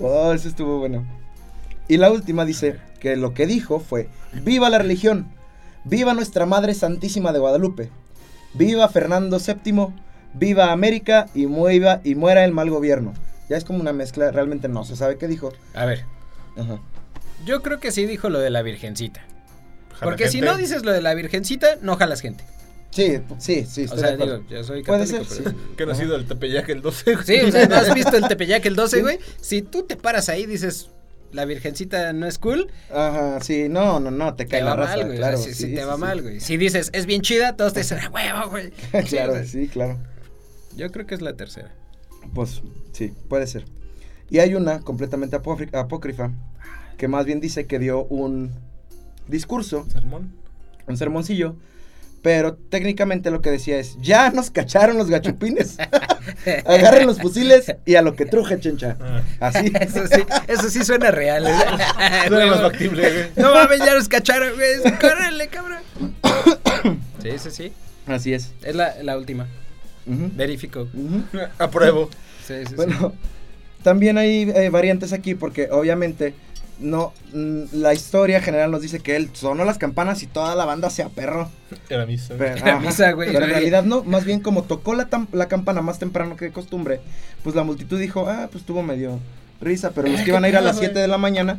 oh, eso estuvo bueno. Y la última dice que lo que dijo fue, viva la religión, viva nuestra Madre Santísima de Guadalupe, viva Fernando VII, viva América y, mueva, y muera el mal gobierno. Ya es como una mezcla, realmente no se sabe qué dijo. A ver, Ajá. yo creo que sí dijo lo de la virgencita. Porque si no dices lo de la virgencita, no jalas gente. Sí, sí, sí, O sea, de acuerdo. digo, yo soy Puede católico, ser, pero... sí. Que no ha sido el Tepeyac el 12. güey. Sí, o sea, ¿no has visto el Tepeyac el 12, Sí. güey? Si tú te paras ahí y dices, la virgencita no es cool, Ajá, sí, no, no, no, te te cae la raza, mal, güey. claro. o sea, si, sí, te va sí. mal, güey. Si dices, es bien chida, todos te dicen, ¡ah, huevo, güey! claro, o sea, sí, claro. Yo creo que es la tercera. Pues sí, puede ser. Y hay una completamente apócrifa que más bien dice que dio un discurso, Sermón. un sermoncillo, pero técnicamente lo que decía es, ya nos cacharon los gachupines, agarren los fusiles y a lo que truje, chencha. Ah. Así. Eso sí, eso sí suena real. ¿eh? Suena más factible, güey. No mames, ya nos cacharon, güey. Córrele, cabrón. Sí, sí, sí. Así es. Es la, la última. Verifico. Apruebo. Sí, sí, sí. Bueno, también hay eh, variantes aquí porque obviamente no mm, la historia general nos dice que él sonó las campanas y toda la banda se aperró. Era misa. güey. Pero, Era ajá, misa, güey. pero en realidad no, más bien como tocó la, campana más temprano que de costumbre, pues la multitud dijo, ah, pues tuvo medio risa, pero los Ay, que iban a ir a las güey. 7 de la mañana,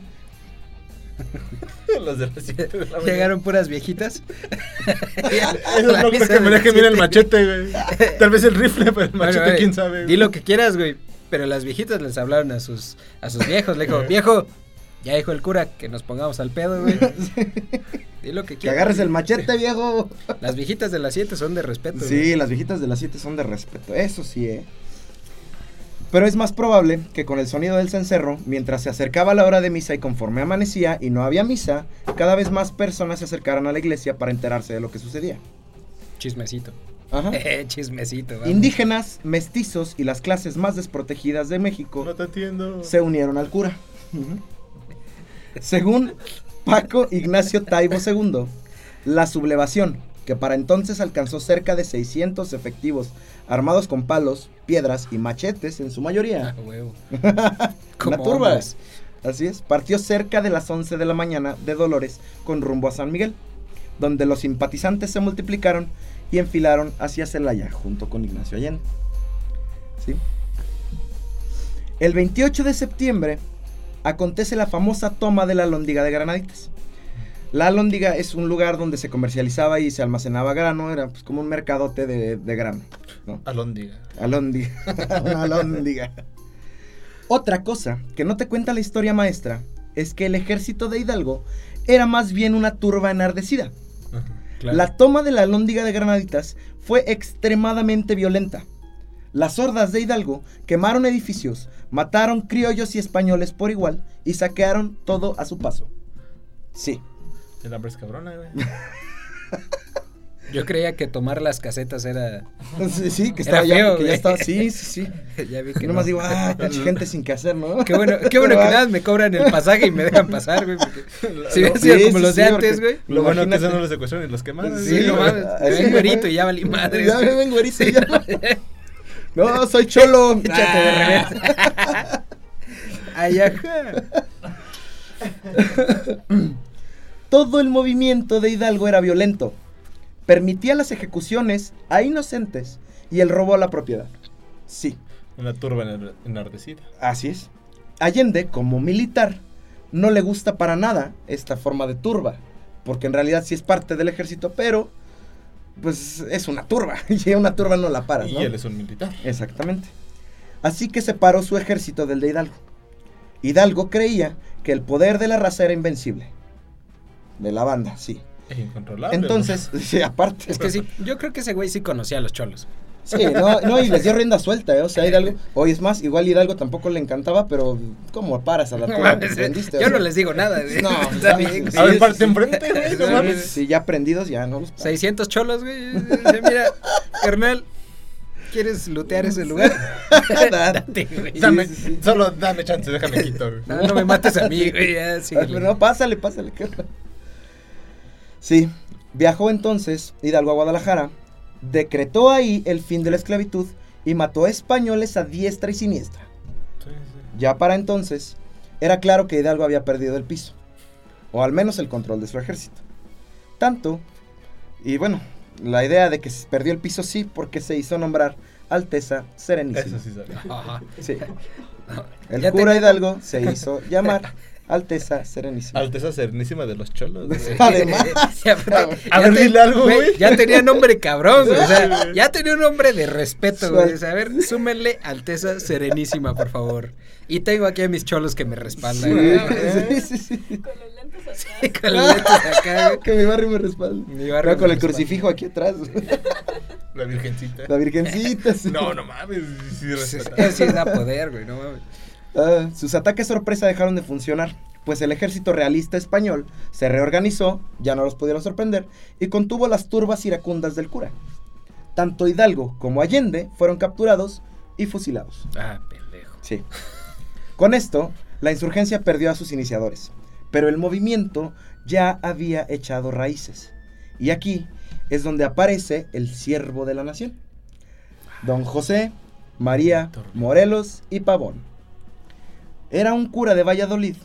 Las de las siete de la mañana. Llegaron puras viejitas. Eso misa creo que me de deje mirar el machete, güey. Tal vez el rifle, pero el machete, quién sabe. Di lo que quieras, güey. Pero las viejitas les hablaron a sus, a sus viejos. Le dijo, viejo, ya dijo el cura que nos pongamos al pedo, güey. Di lo que que quieras. agarres el machete, viejo. Las viejitas de las 7 son de respeto. Sí, güey. las viejitas de las 7 son de respeto, eso sí, eh. Pero es más probable que con el sonido del cencerro, mientras se acercaba la hora de misa y conforme amanecía y no había misa, cada vez más personas se acercaran a la iglesia para enterarse de lo que sucedía. Chismecito. Ajá. Chismecito, vamos. Indígenas, mestizos y las clases más desprotegidas de México No te entiendo. se unieron al cura. Ujú. Según Paco Ignacio Taibo II, la sublevación, que para entonces alcanzó cerca de 600 efectivos armados con palos, piedras y machetes en su Ah, mayoría, huevo. una turba. hombres. Así es, partió cerca de las 11 de la mañana de Dolores con rumbo a San Miguel, donde los simpatizantes se multiplicaron y enfilaron hacia Celaya junto con Ignacio Allende. ¿Sí? El 28 de septiembre acontece la famosa toma de la Lóndiga de Granaditas. La alhóndiga es un lugar donde se comercializaba y se almacenaba grano, era pues como un mercadote de, de grano, ¿no? Alóndiga. Alóndiga, una alóndiga. Otra cosa que no te cuenta la historia maestra es que el ejército de Hidalgo era más bien una turba enardecida. Ajá. Claro. La toma de la alhóndiga de Granaditas fue extremadamente violenta. Las hordas de Hidalgo quemaron edificios, mataron criollos y españoles por igual y saquearon todo a su paso. Sí. El hambre es cabrona, güey. Yo creía que tomar las casetas era. Sí, sí, que Era estaba ya, feo, que ya estaba, sí, sí, sí. ya vi Que nomás no. digo, ah, gente sin que hacer, ¿no? Qué bueno, qué bueno que nada me cobran el pasaje y me dejan pasar, güey. Porque si hubiera Sí, sido como sí, los de antes, güey. Lo bueno que eso no los secuestraron y los quemaron. Sí, no mames. Ven güerito y ya valí madre. Ya me ven güerito y ya. No, soy cholo. Échate de revés. Ay, ajá. Todo el movimiento de Hidalgo era violento. Permitía las ejecuciones a inocentes y el robo a la propiedad. Sí, Una turba enar- enardecida. así es. Allende, como militar, no le gusta para nada esta forma de turba, porque en realidad sí es parte del ejército, pero pues es una turba, y una turba no la paras, Y ¿no? él es un militar. Exactamente. Así que separó su ejército del de Hidalgo. Hidalgo creía que el poder de la raza era invencible. De la banda, sí. Es incontrolable. Entonces, sí, aparte. Es que sí, yo creo que ese güey sí conocía a los cholos. Sí, no, no, y les dio rienda suelta, ¿eh? O sea, Hidalgo. Hoy es más, igual Hidalgo tampoco le encantaba, pero ¿cómo paras a la mames, que prendiste? O yo no les digo nada. güey. No, Está no, bien, sí, A ver, sí, parte sí. enfrente, güey. No mames. Ya prendidos, ya no los paras. 600 cholos, güey. Mira, carnal, ¿quieres lootear ese lugar? Date, güey. Dame, Sí, sí, sí. solo dame chance, déjame quito. güey. No, no me mates a mí, güey. Ya, pero no, pásale, pásale. Sí, viajó entonces Hidalgo a Guadalajara, decretó ahí el fin de la esclavitud y mató a españoles a diestra y siniestra. Sí, sí. Ya para entonces, era claro que Hidalgo había perdido el piso, o al menos el control de su ejército. Tanto, y bueno, la idea de que se perdió el piso sí, porque se hizo nombrar Alteza Serenísima. Eso sí. Sí. El Ya cura tenía- Hidalgo se hizo llamar Alteza Serenísima. Alteza Serenísima de los cholos. güey. Además, A ver, dile algo, güey. Ya tenía nombre cabrón, güey. O sea, Sí. ya tenía un nombre de respeto, güey. Suel- O sea, a ver, súmenle Alteza Serenísima, por favor. Y tengo aquí a mis cholos que me respaldan. güey. sí, sí, sí. Con los lentes. Sí, con los lentes acá, güey. Que mi barrio me respalde. Mi barrio No, con me el respalda. crucifijo aquí atrás. La virgencita. La virgencita. sí. No, no mames. Sí, Sí, sí da poder, güey. No mames. Ah, sus ataques sorpresa dejaron de funcionar, pues el ejército realista español se reorganizó, ya no los pudieron sorprender, y contuvo las turbas iracundas del cura. Tanto Hidalgo como Allende fueron capturados y fusilados. Ah, pendejo. Sí. Con esto, la insurgencia perdió a sus iniciadores, pero el movimiento ya había echado raíces. Y aquí es donde aparece el siervo de la nación. Don José María Morelos y Pavón. Era un cura de Valladolid.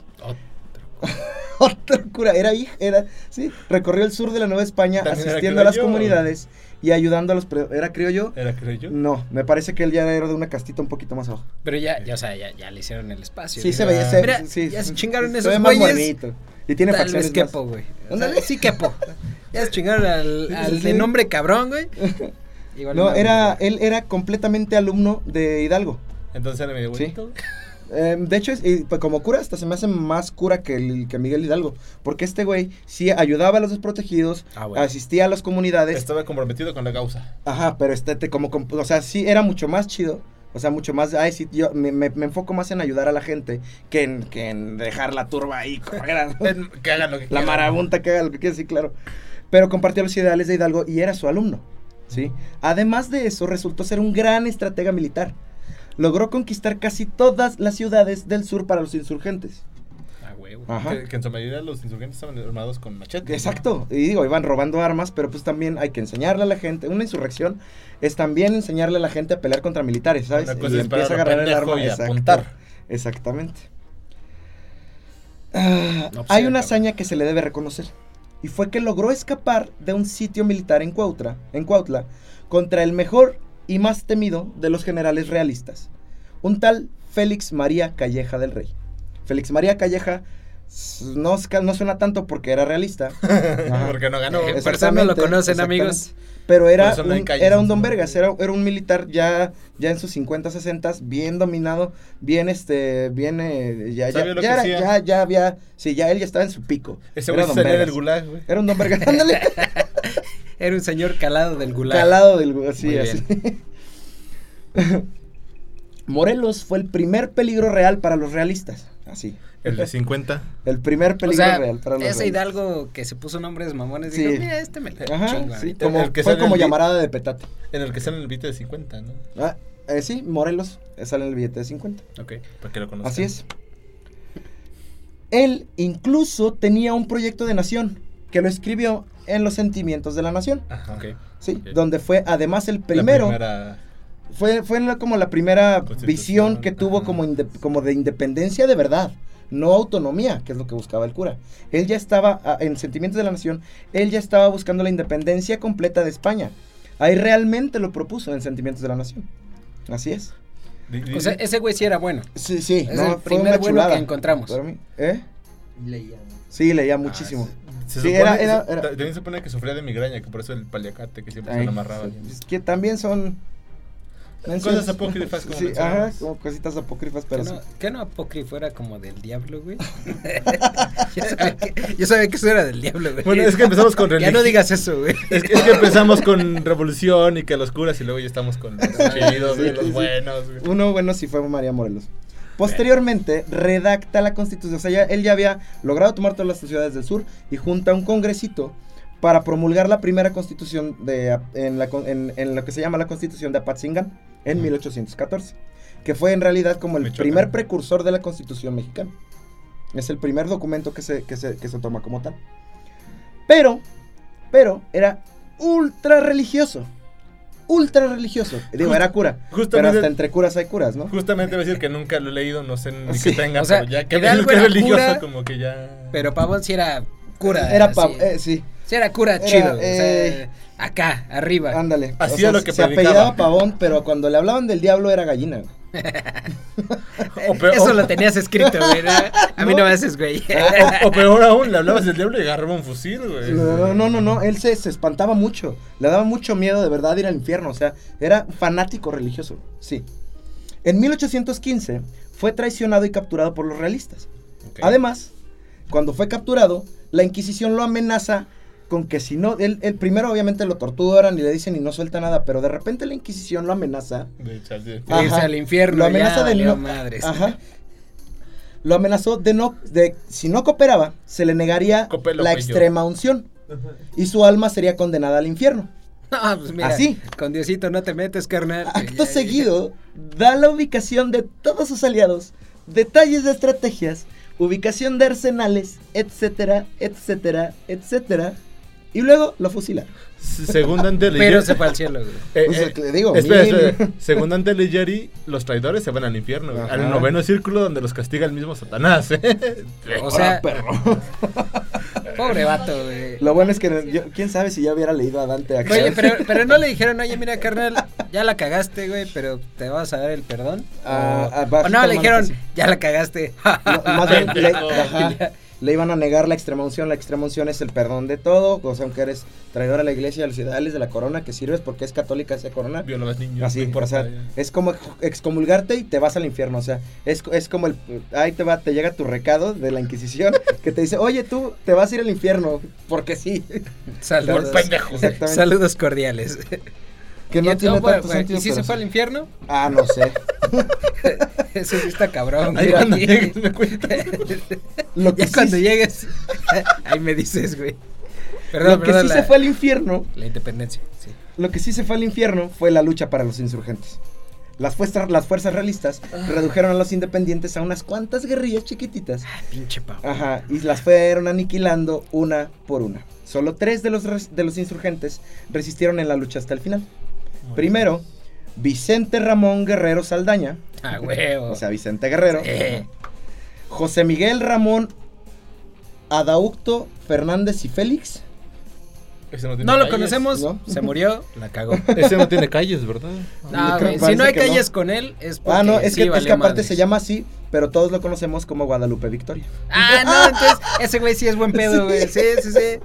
Otro cura, era hija, era, sí, recorrió el sur de la Nueva España asistiendo a las criollo. comunidades y ayudando a los... pre- ¿Era criollo? ¿Era creo yo? No, me parece que él ya era de una castita un poquito más abajo. Pero ya, ya, o sea, ya, ya le hicieron el espacio. Sí, se veía. Se, Mira, sí, ya se chingaron esos más güeyes. bonito. Y tiene Tal facciones vez quepo, güey. O sea, Ándale. sí quepo. Ya se chingaron al, al sí, de nombre cabrón, güey. Igual No, era, él era completamente alumno de Hidalgo. Entonces era medio Sí. Eh, de hecho, es- y, pues, como cura, hasta se me hace más cura que, el, que Miguel Hidalgo. Porque este güey sí ayudaba a los desprotegidos, Ah, bueno. asistía a las comunidades. Estaba comprometido con la causa. Ajá, pero este, te- como, o sea, sí era mucho más chido. O sea, mucho más, ay, sí, yo me, me- me enfoco más en ayudar a la gente que en, que en dejar la turba ahí. Que hagan lo que la marabunta que haga lo que quiera, sí, claro. Pero compartió los ideales de Hidalgo y era su alumno, ¿sí? Además de eso, resultó ser un gran estratega militar. Logró conquistar casi todas las ciudades del sur para los insurgentes. Ah, huevo. Que, que en su mayoría los insurgentes estaban armados con machetes. Exacto. Y digo, iban robando armas, pero pues también hay que enseñarle a la gente. Una insurrección es también enseñarle a la gente a pelear contra militares, ¿sabes? Una cosa es disparar a agarrar el arma. y exacto. apuntar. Exactamente. Ah, No, pues, hay sí, una hazaña que se le debe reconocer. Y fue que logró escapar de un sitio militar en Cuautla, en Cuautla contra el mejor y más temido de los generales realistas. Un tal Félix María Calleja del Rey. Félix María Calleja No, no suena tanto porque era realista. Ajá. Porque no ganó. Eh, por eso no lo conocen, amigos. Pero era, no un, calles era un Don Vergas, era, era un militar ya, ya en sus 50, 60, bien dominado, bien, este, bien, eh, ya, ya, ya, ya, ya había, sí, ya él ya estaba en su pico. Ese Era güey Don salía del gulag, güey. Era un Don Vergas, ándale, Era un señor calado del gulag. calado del, así, Muy así. Morelos fue el primer peligro real para los realistas, así. El de 50. El primer O peligro sea, real para los ese realistas. Hidalgo que se puso nombres mamones, Sí. dijo, mira, este me la Ajá, chingo sí, ahorita". como, El que fue como en el llamarada de petate. En el que sale en el billete de 50, ¿no? Ah, eh, sí, Morelos, eh, sale en el billete de 50. Ok. Para que lo conozcan. Así es. Él incluso tenía un proyecto de nación que lo escribió en Los Sentimientos de la Nación. Ajá. Ok. Sí, Ok. donde fue además el La primero. primera- Fue, fue la- como la primera visión que tuvo ajá. como, inde- como de independencia de verdad, no autonomía, que es lo que buscaba el cura. Él ya estaba, ah, en Sentimientos de la Nación, él ya estaba buscando la independencia completa de España. Ahí realmente lo propuso en Sentimientos de la Nación. Así es. O sea, ese güey sí era bueno. Sí, sí. Es no, el primer bueno que encontramos. ¿Eh? Leía. Sí, leía muchísimo. Se sí, supone- era- era- se- era- También se supone que sufría de migraña, que por eso el paliacate que siempre se Ay, lo amarraba. es que también son Cosas apócrifas, como sí, ajá, como cositas apócrifas, pero ¿Qué sí. no, ¿Qué no apócrifo era como del diablo, güey? yo, sabía que, yo sabía que eso era del diablo, güey. Bueno, es que empezamos con Ya religión. no digas eso, güey. Es que, es que empezamos con revolución y que los curas y luego ya estamos con los chidos, Sí, güey, los sí. buenos. güey. Uno bueno sí fue María Morelos. Posteriormente redacta la constitución, o sea, ya- él ya había logrado tomar todas las ciudades del sur y junta un congresito para promulgar la primera constitución de, en, la, con- en- en lo que se llama la constitución de Apatzingán en Ujú. 1814, que fue en realidad como el Michoacán. primer precursor de la constitución mexicana. Es el primer documento que se, que se, que se toma como tal. Pero, pero era ultra religioso. Ultra religioso. Digo, Just- era cura. Pero hasta entre curas hay curas, ¿no? Justamente voy a decir que nunca lo he leído, no sé ni Sí, que tenga, o sea, pero ya que era religioso, cura, como que ya. Pero Pavón sí era cura. Era así. pa- eh, sí, Sí era cura Era, chido. o eh, sea, acá, arriba. ándale. Hacía lo que se predicaba. apellidaba Pavón, pero cuando le hablaban del diablo era gallina. Güey. O peor, Eso o- lo tenías escrito, güey. ¿no? A mí no, No. me haces, güey. o, o peor aún, le hablabas del diablo y agarraba un fusil, güey. No, no, no, no, él se, se espantaba mucho. Le daba mucho miedo de verdad ir al infierno. O sea, era fanático religioso. Sí. En 1815 fue traicionado y capturado por los realistas. Además, cuando fue capturado, la Inquisición lo amenaza con que si no, él, él primero obviamente lo torturan y le dicen y no suelta nada, pero de repente la Inquisición lo amenaza. De al infierno. Lo amenaza ya de no. madres. Ajá. Lo amenazó de no, de si no cooperaba, se le negaría Copelo, la extrema unción y su alma sería condenada al infierno. No, pues mira. Así. Con Diosito no te metes, carnal. Acto Ya- seguido, da la ubicación de todos sus aliados, detalles de estrategias, ubicación de arsenales, etcétera, etcétera, etcétera. Y luego lo fusila. S- Según Dante Pero se fue al cielo, güey. eh, O sea, eh, te digo, espera, espera. Según Dante los traidores se van al infierno, güey, Ajá. al noveno círculo donde los castiga el mismo Satanás. ¿eh? O sea, perro. pobre vato, güey. Lo bueno es que yo- quién sabe si ya hubiera leído a Dante acá. Oye, pero, pero no le dijeron, oye, mira, carnal, ya la cagaste, güey, pero te vas a dar el perdón. Ah, o, ah, o no, le dijeron, ya la cagaste. No, más bien le, ajá, le iban a negar la extrema unción. La extrema unción es el perdón de todo. O sea, aunque eres traidor a la iglesia, a los ideales de la corona, que sirves porque es católica esa corona. Violabas niños. Así, no o sea, ya. es como excomulgarte y te vas al infierno. O sea, es, es como el. Ahí te va, te llega tu recado de la Inquisición que te dice, oye, tú te vas a ir al infierno. Porque sí. Saludos. Saludos cordiales. Que no Y- tiene tanto sentido. ¿Y si se fue al infierno? Ah, no sé. Eso sí está cabrón, Ahí cuando llegues me cuentas. Lo que ya sí- cuando llegues, ahí me dices, güey. lo Perdón, que perdón. sí la, se fue al infierno la independencia, sí. Lo que sí se fue al infierno fue la lucha para los insurgentes. Las fuerzas, las fuerzas realistas redujeron a los independientes a unas cuantas guerrillas chiquititas. Ah, pinche pavo. Ajá, y las fueron aniquilando una por una. Solo tres de los, de los insurgentes resistieron en la lucha hasta el final. Primero, Vicente Ramón Guerrero Saldaña, Ah, huevo. o sea, Vicente Guerrero. Eh. José Miguel Ramón Adaucto Fernández y Félix. Ese no, tiene No lo calles. conocemos, ¿no? se murió, la cagó. Ese no tiene calles, ¿verdad? No, güey, si no hay no. calles con él, es porque Ah, no, es sí que, es valió que aparte se llama así, pero todos lo conocemos como Guadalupe Victoria. Ah, no, entonces ese güey sí es buen pedo, güey. Sí, sí, sí.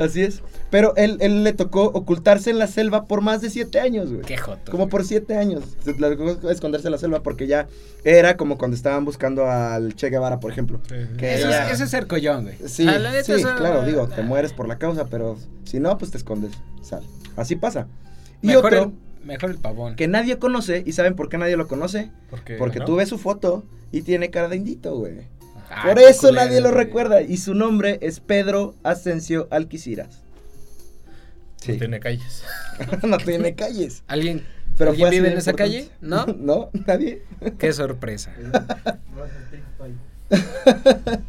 Así es. Pero él, él le tocó ocultarse en la selva por más de siete años, güey. Qué joto. Como por siete años. Se le tocó esconderse en la selva porque ya era como cuando estaban buscando al Che Guevara, por ejemplo. Sí. Que Eso es, eso es ser collón, güey. Sí, Ah, sí, eso- claro, digo, te mueres por la causa, pero si no, pues te escondes. Sal. Así pasa. Y Mejor, otro el, mejor el pavón. que nadie conoce, ¿y saben por qué nadie lo conoce? Porque, Porque ¿no? tú ves su foto y tiene cara de indito, güey. Ah, Por eso culero, nadie lo recuerda. Y su nombre es Pedro Asensio Alquiciras. Sí. No tiene calles. no tiene calles. ¿Alguien, Pero ¿alguien vive en esa calle? ¿No? no, nadie. Qué sorpresa.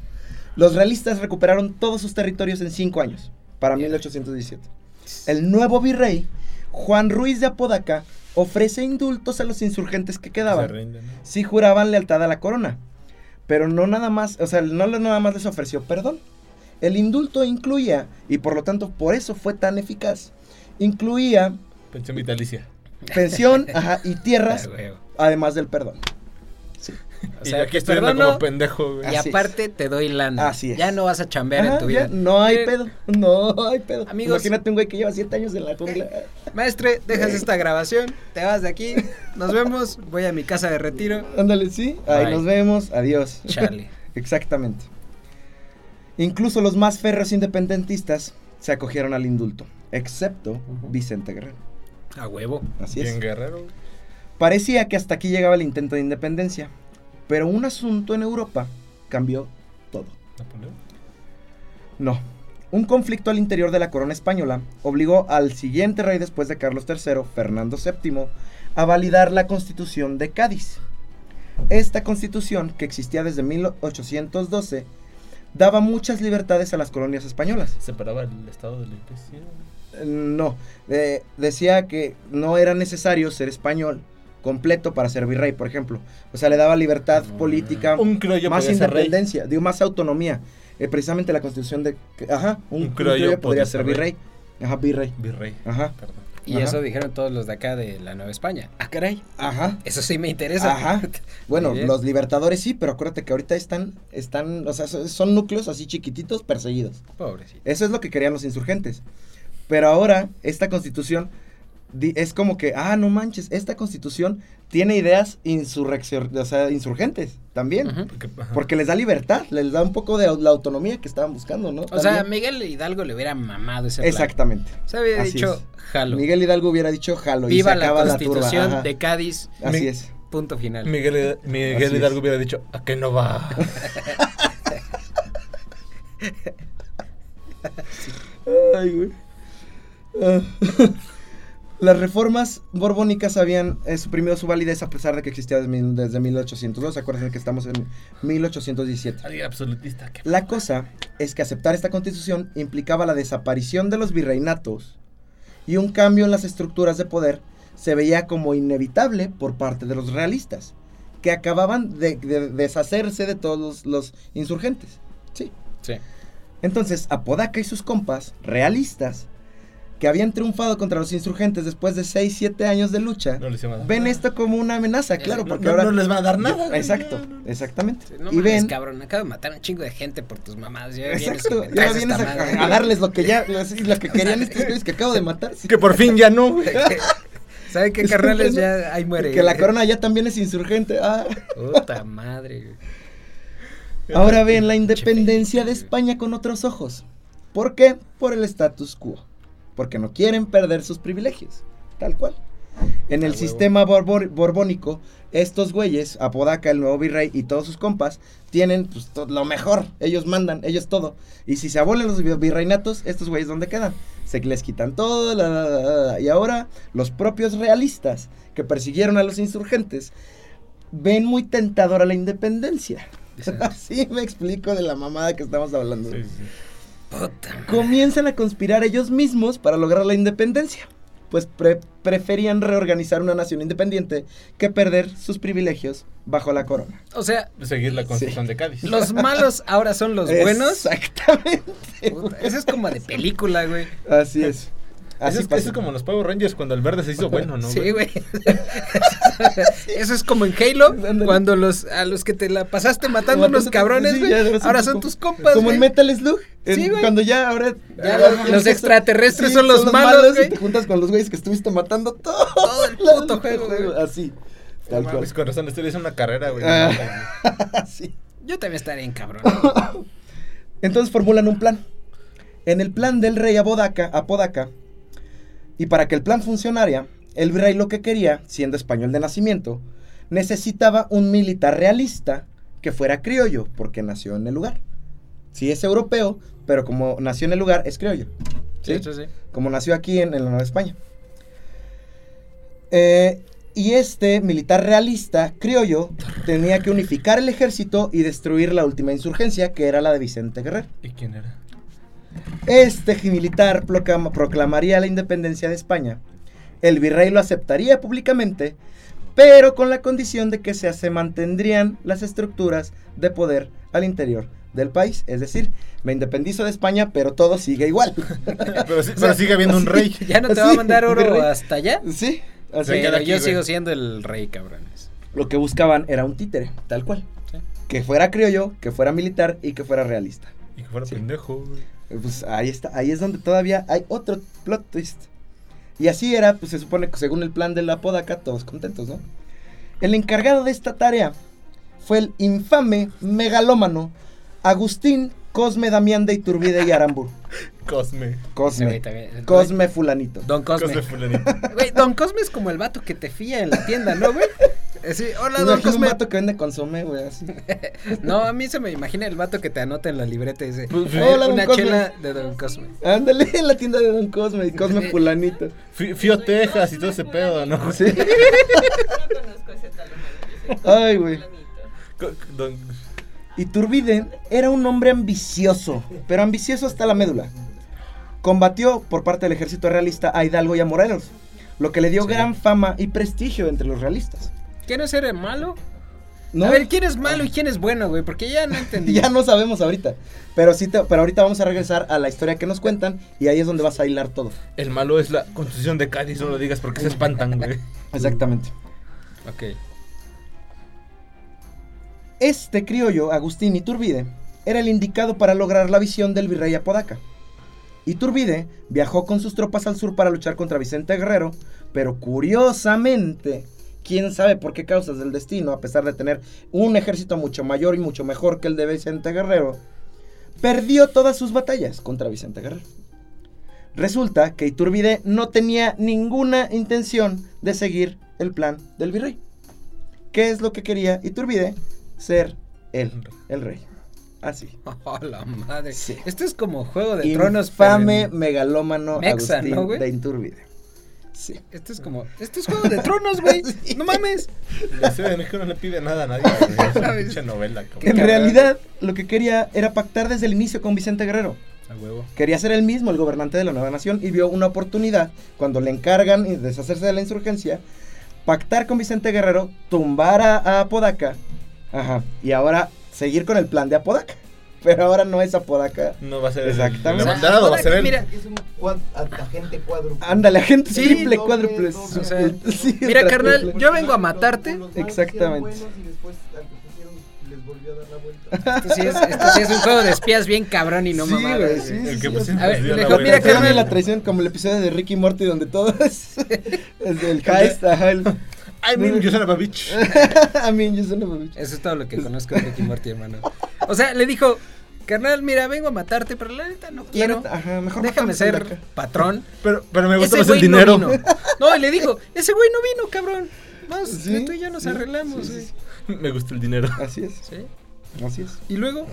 Los realistas recuperaron todos sus territorios en cinco años, para 1817. El nuevo virrey, Juan Ruiz de Apodaca, ofrece indultos a los insurgentes que Se quedaban rinden, ¿no? si juraban lealtad a la corona. Pero no nada más, o sea, no nada más les ofreció perdón. El indulto incluía, y por lo tanto por eso fue tan eficaz, incluía Pensión vitalicia. pensión ajá, y tierras, Ah, además del perdón. O y sea, yo aquí te estoy perdono como pendejo, güey. y Así es. aparte te doy lana. Así es. Ya no vas a chambear Ajá, en tu vida. ya, no hay Miren, pedo, no hay pedo. Amigos- Imagínate un güey que lleva siete años en la jungla. Maestre, dejas esta grabación, te vas de aquí, nos vemos, voy a mi casa de retiro. Ándale, sí. Ahí Bye. nos vemos, adiós. Chale. Exactamente. Incluso los más férreos independentistas se acogieron al indulto, excepto Vicente Guerrero. A huevo. Así Bien es. guerrero. güey. Parecía que hasta aquí llegaba el intento de independencia, pero un asunto en Europa cambió todo. Napoleón. No. Un conflicto al interior de la corona española obligó al siguiente rey después de Carlos III, Fernando VII, a validar la constitución de Cádiz. Esta constitución, que existía desde 1812, daba muchas libertades a las colonias españolas. Separaba el estado de la iglesia. Eh, No, eh, decía que no era necesario ser español completo para ser virrey, por ejemplo. O sea, le daba libertad Mm. política, Un criollo más independencia, digo, más autonomía. Eh, precisamente la constitución de... Ajá, un, Un un criollo podría ser virrey. Ajá, virrey. Virrey. Ajá, Perdón. Y Ajá. eso dijeron todos los de acá de la Nueva España. Ah, caray. ajá. Eso sí me interesa. Ajá. Bueno, los libertadores sí, pero acuérdate que ahorita están, están, o sea, son son núcleos así chiquititos perseguidos. Pobrecito. Eso es lo que querían los insurgentes. Pero ahora, esta constitución es como que, ah, no manches, esta constitución tiene ideas o sea, insurgentes también. Porque, ajá. Porque les da libertad, les da un poco de la autonomía que estaban buscando, ¿no? O sea. Miguel Hidalgo le hubiera mamado ese plan. Exactamente. Se había Así dicho, es. jalo. Miguel Hidalgo hubiera dicho jalo y se la acaba la constitución. Ajá. de Cádiz. Así Mi- es. Punto final. Miguel, Miguel Así es. Hidalgo hubiera dicho, ¿a qué no va? Ay, güey. Las reformas borbónicas habían eh, suprimido su validez a pesar de que existía desde, desde 1802. Acuérdense que estamos en 1817. Alguien absolutista. La cosa es que aceptar esta constitución implicaba la desaparición de los virreinatos y un cambio en las estructuras de poder se veía como inevitable por parte de los realistas, que acababan de, de deshacerse de todos los, los insurgentes. Sí. Sí. Entonces, Apodaca y sus compas, realistas, que habían triunfado contra los insurgentes después de 6, 7 años de lucha, No les iba a dar ven nada. esto como una amenaza, claro, No- porque no, ahora... no les va a dar nada. güey, Exacto, ya, no, no. exactamente. No y mames, ven... cabrón, acabo de matar a un chingo de gente por tus mamás. Ya vienes Exacto, y traes vienes a, darles lo que ya, lo, que querían estos güeyes que acabo de matar. Que por fin ya no, güey. ¿Saben qué, carnales? Ya ahí muere. Que la corona ya también es insurgente. ah. Puta madre, güey. Ahora ven la independencia de. España con otros ojos. ¿Por qué? Por el status quo. Porque no quieren perder sus privilegios. Tal cual. En el sistema borbor- borbónico, estos güeyes, Apodaca, el nuevo virrey y todos sus compas, tienen pues, lo mejor. Ellos mandan, ellos todo. Y si se abolen los vi- virreinatos, estos güeyes, ¿dónde quedan? Se les quitan todo. la, la, la. Y ahora, los propios realistas que persiguieron a los insurgentes ven muy tentadora la independencia. Así me explico de la mamada que estamos hablando. Sí, sí. Puta. Comienzan a conspirar ellos mismos para lograr la independencia. pues pre- preferían reorganizar una nación independiente que perder sus privilegios bajo la corona. O sea, Seguir la constitución de Cádiz. los malos ahora son los buenos. Exactamente. Puta, Eso es como de película, güey. Así es. Así Eso es, eso es como los Power Rangers cuando el verde se hizo bueno, ¿no? Sí, güey. Eso es como en Halo, cuando los a los que te la pasaste matando unos cabrones, Sí, güey, ahora son tus compas, Como en Metal Slug. en- Sí, güey. Cuando ya ahora. Ya los- los extraterrestres son los malos, güey. Y te juntas con los güeyes que estuviste matando todo, Todo el puto juego, güey. Así. Tal cual. mames, con razón, esto es una carrera, güey. Ah. Así. Yo también estaría en cabrón. Entonces formulan un plan. En el plan del rey Apodaca, Apodaca, y para que el plan funcionara, el rey lo que quería, siendo español de nacimiento, necesitaba un militar realista que fuera criollo, porque nació en el lugar. Sí es europeo, pero como nació en el lugar, es criollo. Sí, ¿sí? sí, sí. como nació aquí en, en la Nueva España. Eh, y este militar realista, criollo, tenía que unificar el ejército y destruir la última insurgencia, que era la de Vicente Guerrero. ¿Y quién era? Este militar proclama- proclamaría la independencia de España. El virrey lo aceptaría públicamente, pero con la condición de que se, mantendrían las estructuras de poder al interior del país. Es decir, me independizo de España, pero todo sigue igual. Pero, sí- pero sigue habiendo un rey. Ya no te va a mandar oro hasta allá. sí, así. Se queda Pero aquí, yo sigo siendo el rey, cabrones. Lo que buscaban era un títere, tal cual. Sí. Que fuera criollo, que fuera militar y que fuera realista. Y que fuera Sí. pendejo, güey. Eh, Pues ahí está, ahí es donde todavía hay otro plot twist. Y así era, pues se supone que según el plan de la podaca, todos contentos, ¿no? El encargado de esta tarea fue el infame megalómano Agustín Cosme Damián de Iturbide y Arambur. Cosme. Cosme. Cosme fulanito. Don Cosme. Cosme fulanito. Güey, Don Cosme es como el vato que te fía en la tienda, ¿no, güey? Sí, hola, Me Don imagino un Cosme. vato que vende consomé, güey, así. No, a mí se me imagina el vato que te anota en la libreta y dice, Pues. Hola, Don una Cosme. chela de Don Cosme. Ándale, en la tienda de Don Cosme y Cosme fulanito. Fí- Fío Texas y todo ese pedo, ¿no? Sí. No conozco ese tal. Ay, güey. Don- Iturbide era un hombre ambicioso, pero ambicioso hasta la médula. Combatió por parte del ejército realista a Hidalgo y a Morelos, lo que le dio Sí. gran fama y prestigio entre los realistas. ¿Quién es el malo? ¿No? A ver, ¿quién es malo y quién es bueno, güey? Porque ya no entendí. ya no sabemos ahorita, pero sí, te- pero ahorita vamos a regresar a la historia que nos cuentan y ahí es donde vas a hilar todo. El malo es la constitución de Cádiz, no lo digas porque se espantan, güey. Exactamente. Ok. Este criollo, Agustín Iturbide, era el indicado para lograr la visión del virrey Apodaca. Iturbide viajó con sus tropas al sur para luchar contra Vicente Guerrero, pero curiosamente, quién sabe por qué causas del destino, a pesar de tener un ejército mucho mayor y mucho mejor que el de Vicente Guerrero, perdió todas sus batallas contra Vicente Guerrero. Resulta que Iturbide no tenía ninguna intención de seguir el plan del virrey. ¿Qué es lo que quería Iturbide? Ser él, el rey. Así. Oh, la madre. Sí. Esto es como Juego de Tronos. Infame pero en- megalómano Mexa, Agustín de Iturbide. Sí. Esto es como. Esto es Juego de Tronos, güey. Sí. No mames. La Ciudad de México no le pide nada a nadie. Es una novela. En realidad, lo que quería era pactar desde el inicio con Vicente Guerrero. A huevo. Quería ser él mismo el gobernante de la nueva nación y vio una oportunidad cuando le encargan y deshacerse de la insurgencia, pactar con Vicente Guerrero, tumbar a, a Apodaca, ajá, y ahora seguir con el plan de Apodaca. Pero ahora no es Apodaca. No va a ser Exactamente. el levantado, va a ser él. Mira, Es un cuad- agente cuádruple. Ándale, agente Sí, triple, doble, cuádruple. doble. O sea, Sí, mira, carnal, yo vengo a matarte. Los malos Exactamente. Y después al que pusieron les volvió a dar la vuelta. Esto sí, es, esto sí es un juego de espías bien cabrón y no Sí, mamadas, güey, güey. sí, El que sí, pusieron A ver, la mejor, vuelta. mira, carnal. la traición, como el episodio de Ricky Morty donde todo es, es el heist, ajá, el, I mean, you son of a bitch. I mean, you son of a bitch. Eso es todo lo que conozco de Ricky Morty, hermano. O sea, le dijo, carnal, mira, vengo a matarte, pero la neta no quiero. neta, ajá, mejor Déjame ser patrón. Pero, pero me gusta Ese más el dinero. No, vino. no, y le dijo, ese güey no vino, cabrón. Vamos, Sí, tú y yo nos sí, arreglamos, sí, güey. sí, me gusta el dinero. Así es, Sí. así es. Y luego,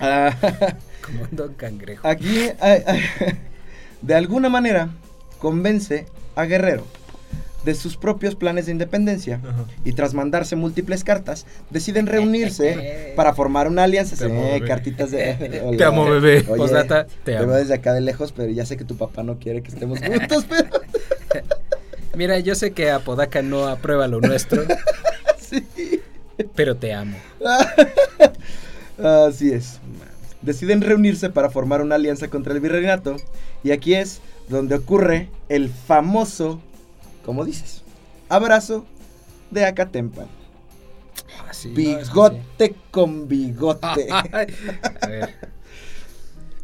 Ah, como un don cangrejo. aquí, ah, de alguna manera, convence a Guerrero de sus propios planes de independencia. Ajá. Y tras mandarse múltiples cartas, deciden reunirse para formar una alianza. Te amo, bebé. cartitas de... Hola. Te amo, bebé. Oye, Postdata, te te amo. veo desde acá de lejos, pero ya sé que tu papá no quiere que estemos juntos, pero... Mira, yo sé que Apodaca no aprueba lo nuestro, sí. pero te amo. Así es. Deciden reunirse para formar una alianza contra el virreinato. Y aquí es donde ocurre el famoso, como dices, abrazo de Acatempan. Ah, sí, no, Bigote con bigote. A ver.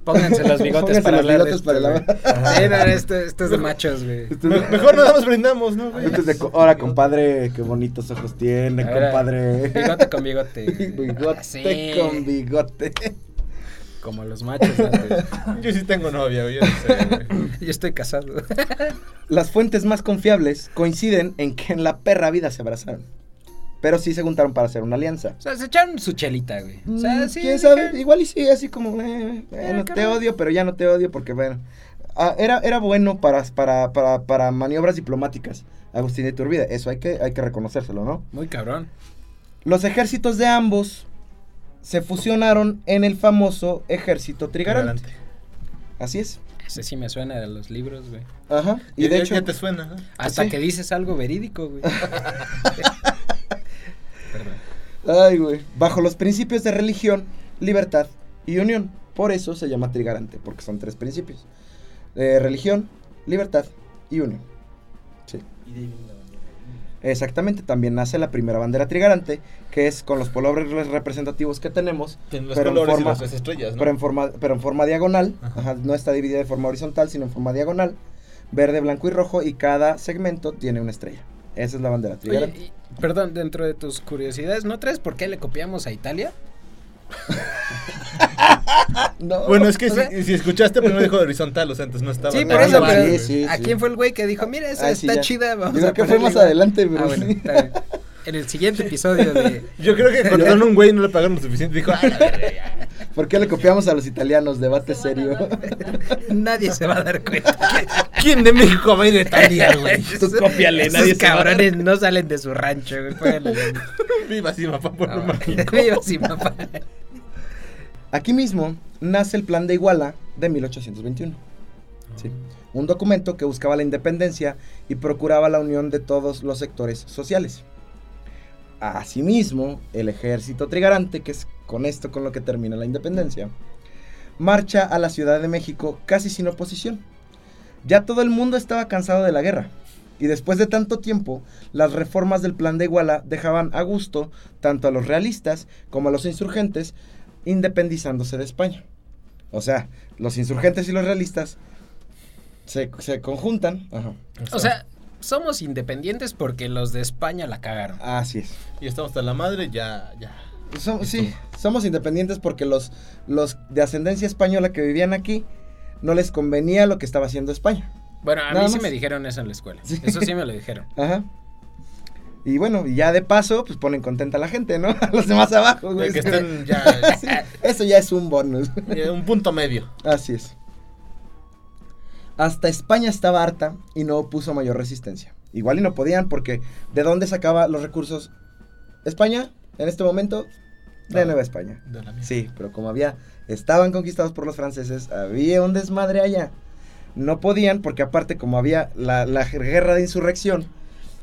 Pónganse los bigotes Pónganse para los hablar de bigotes esto, para hablar. Sí, no, esto, esto es de machos, güey. Esto Me- es- Mejor nada más brindamos, ¿no, güey? esto es de co- Ahora, compadre, qué bonitos ojos tiene, compadre. Bigote con bigote. Bigote Sí, con bigote. Como los machos antes. Yo sí tengo novia, güey. Yo no sé, güey. Yo estoy casado. Las fuentes más confiables coinciden en que en la perra vida se abrazaron. Pero sí se juntaron para hacer una alianza. O sea, se echaron su chelita, güey. O sea, Mm, sí. ¿Quién sabe? Igual y sí, así como, eh, bueno, te carnal. odio, pero ya no te odio porque, bueno. ah, era, era bueno para, para, para, para maniobras diplomáticas, Agustín de Iturbide. Eso hay que, hay que reconocérselo, ¿no? Muy cabrón. Los ejércitos de ambos se fusionaron en el famoso ejército trigarante. Así es. Ese sí me suena de los libros, güey. Ajá. Y Ya- de ya- hecho, Ya te suena, ¿no? Hasta sí. que dices algo verídico, güey. Perdón. ay, güey, bajo los principios de religión, libertad y unión. Por eso se llama trigarante, porque son tres principios. Eh, religión, libertad y unión. Sí. Y de Exactamente, también nace la primera bandera trigarante, que es con los colores representativos que tenemos, los pero en colores forma- y las estrellas, ¿no? pero, en forma, pero en forma diagonal, Ajá. ajá, no está dividida de forma horizontal, sino en forma diagonal, verde, blanco y rojo, y cada segmento tiene una estrella. Esa es la bandera Oye, trigarante. y- perdón, dentro de tus curiosidades, ¿no traes por qué le copiamos a Italia? No. Bueno, es que si, sea- si escuchaste, primero dijo horizontal, o sea, antes no estaba. Sí, por eso, mal, pero sí, güey. sí, ¿a quién fue el güey que dijo, mira, esa Ah, está ya. chida? Vamos Yo creo a que fue más igual"? adelante, Ah, bueno, está bien. En el siguiente episodio de... Yo creo que cortaron un güey y no le pagaron lo suficiente. Dijo, "Ay, la verga, ya". ¿Por qué le copiamos a los italianos? Debate Se serio. Nadie se va a dar cuenta. ¿Quién de México va a ir a Italia, güey? Esos- cópiale, esos nadie se va a dar- cabrones no salen de su rancho, güey. Viva sí, papá, por Ah, lo bueno. mágico. Viva sí, papá. Aquí mismo nace el Plan de Iguala de 1821. Sí. Un documento que buscaba la independencia y procuraba la unión de todos los sectores sociales. Asimismo, el ejército trigarante, que es con esto con lo que termina la independencia, marcha a la Ciudad de México casi sin oposición. Ya todo el mundo estaba cansado de la guerra. Y después de tanto tiempo, las reformas del plan de Iguala dejaban a gusto tanto a los realistas como a los insurgentes, independizándose de España. O sea, los insurgentes y los realistas se, se conjuntan. Ajá. O sea, somos independientes porque los de España la cagaron. Así es. Y estamos hasta la madre, ya, ya. Som- sí, somos independientes porque los, los de ascendencia española que vivían aquí no les convenía lo que estaba haciendo España. Bueno, a Nada mí sí más. me dijeron eso en la escuela. Sí. Eso sí me lo dijeron. Ajá. Y bueno, y ya de paso, pues ponen contenta a la gente, ¿no? A los demás abajo, güey. De que estén ya. Sí, eso ya es un bonus. un punto medio. Así es. Hasta España estaba harta y no opuso mayor resistencia. Igual y no podían porque ¿de dónde sacaba los recursos España en este momento? De. Nueva España. De la mierda. Sí, pero como había, estaban conquistados por los franceses, había un desmadre allá. No podían, porque aparte como había la, la guerra de insurrección,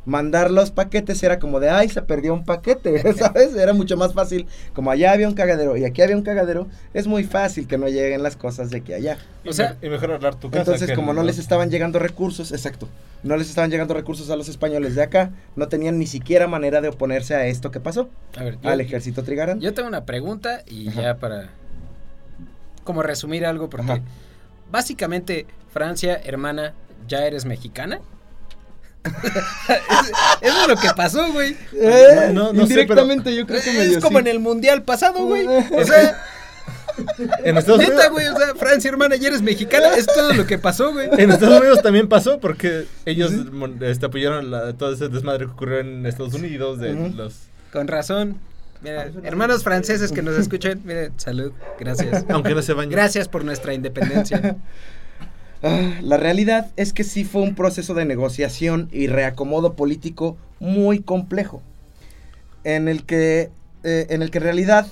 mandar los paquetes era como de, ay, se perdió un paquete, ¿sabes? Era mucho más fácil. Como allá había un cagadero y aquí había un cagadero, es muy fácil que no lleguen las cosas de aquí allá. O sea, y mejor arreglar tu casa. Entonces, que como no les estaban llegando recursos, exacto, no les estaban llegando recursos a los españoles de acá, no tenían ni siquiera manera de oponerse a esto que pasó, A ver, yo, al ejército trigarante. yo tengo una pregunta y Ajá. ya para como resumir algo porque Ajá. básicamente Francia, hermana, ya eres mexicana. Eso es lo que pasó, güey. Eh, No, no, no sé, indirectamente yo creo que medio Es como sí. en el mundial pasado, güey. O sea, En Estados, neta, Unidos, güey, o sea, Francia, hermana, ya eres mexicana. Es todo lo que pasó, güey. en Estados Unidos también pasó porque ellos mon- este, apoyaron la- todo ese desmadre que ocurrió en Estados Unidos de Ujú. los Con razón. Mira, hermanos franceses que nos escuchen, miren, salud, gracias. aunque no se bañen. Gracias por nuestra independencia. Ah, la realidad es que sí fue un proceso de negociación y reacomodo político muy complejo, en el que, eh, en el que en realidad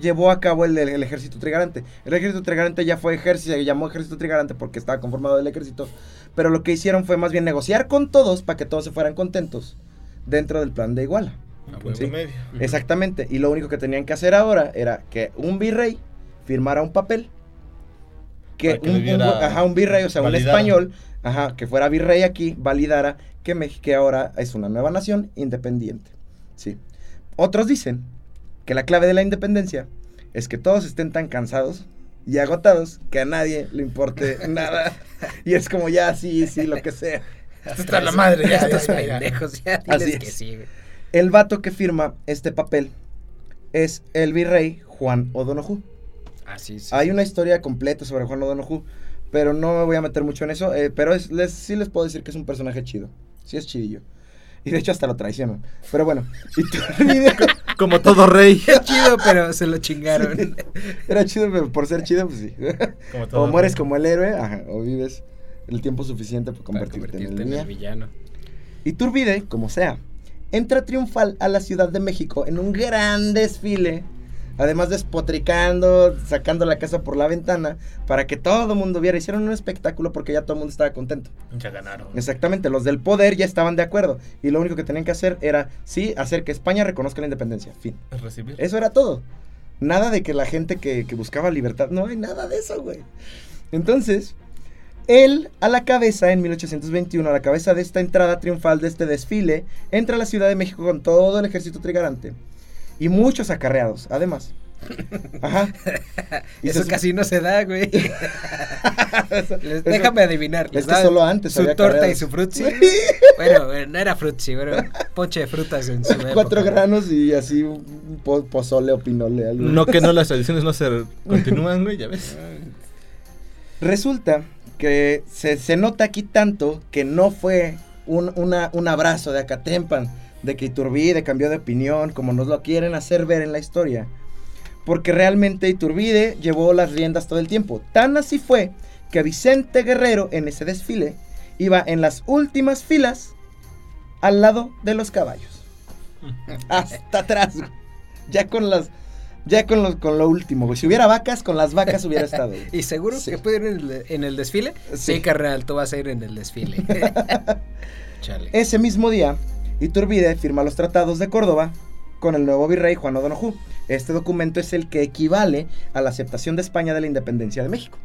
llevó a cabo el, el ejército trigarante. El ejército trigarante ya fue ejército, se llamó ejército trigarante porque estaba conformado del ejército, pero lo que hicieron fue más bien negociar con todos para que todos se fueran contentos dentro del plan de Iguala. A Sí. medio. Exactamente, y lo único que tenían que hacer ahora era que un virrey firmara un papel, que, un, le diera- un- ajá, un virrey, o sea, un español, ajá, que fuera virrey aquí, validara que México ahora es una nueva nación independiente. Sí. Otros dicen que la clave de la independencia es que todos estén tan cansados y agotados que a nadie le importe nada. Y es como ya, sí, sí, lo que sea. Esto está la madre, ya, Estos ya, ya, ya. pendejos, ya Así es. que sí. El vato que firma este papel es el virrey Juan O'Donoghue. Ah, sí, sí. Hay una historia completa sobre Juan O'Donoghue, pero no me voy a meter mucho en eso. eh, pero es, les, sí les puedo decir que es un personaje chido. Sí es chidillo. Y de hecho hasta lo traicionan. Pero bueno, Iturbide Como todo rey. Qué chido, pero se lo chingaron. era chido, pero por ser chido, pues sí. Como todo O mueres rey. como el héroe, ajá, o vives el tiempo suficiente para Para convertirte, en en el el villano. villano. Iturbide, como sea, entra triunfal a la Ciudad de México en un gran desfile. Además despotricando, sacando la casa por la ventana para que todo el mundo viera. Hicieron un espectáculo porque ya todo el mundo estaba contento. Ya ganaron. Exactamente, los del poder ya estaban de acuerdo. Y lo único que tenían que hacer era, sí, hacer que España reconozca la independencia. Fin. Recibir. Eso era todo. Nada de que la gente que, que buscaba libertad. No hay nada de eso, güey. Entonces, él a la cabeza, en 1821, a la cabeza de esta entrada triunfal de este desfile, entra a la Ciudad de México con todo el ejército trigarante. Y muchos acarreados, además. Ajá. Y Eso se- casi no se da, güey. Eso- Les- eso- déjame adivinar. les Es que solo antes Su había torta y su frutzi. bueno, no era frutzi, pero ponche de frutas en su época. Cuatro granos y así un po- pozole o pinole. Algo. No que no, las tradiciones no se continúan, güey, ya ves. Resulta que se, se nota aquí tanto que no fue un, una- un abrazo de Acatempan, de que Iturbide cambió de opinión, como nos lo quieren hacer ver en la historia. Porque realmente Iturbide llevó las riendas todo el tiempo. Tan así fue que Vicente Guerrero en ese desfile iba en las últimas filas al lado de los caballos. Hasta atrás, güey. Ya con las... Ya con, los, con lo último, güey. Si hubiera vacas, con las vacas hubiera estado. güey. ¿Y seguro Sí. que puede ir en el, en el desfile? Sí. Sí, carnal, tú vas a ir en el desfile. Chale. Ese mismo día, Iturbide firma los tratados de Córdoba con el nuevo virrey Juan O'Donoghue. Este documento es el que equivale a la aceptación de España de la independencia de México.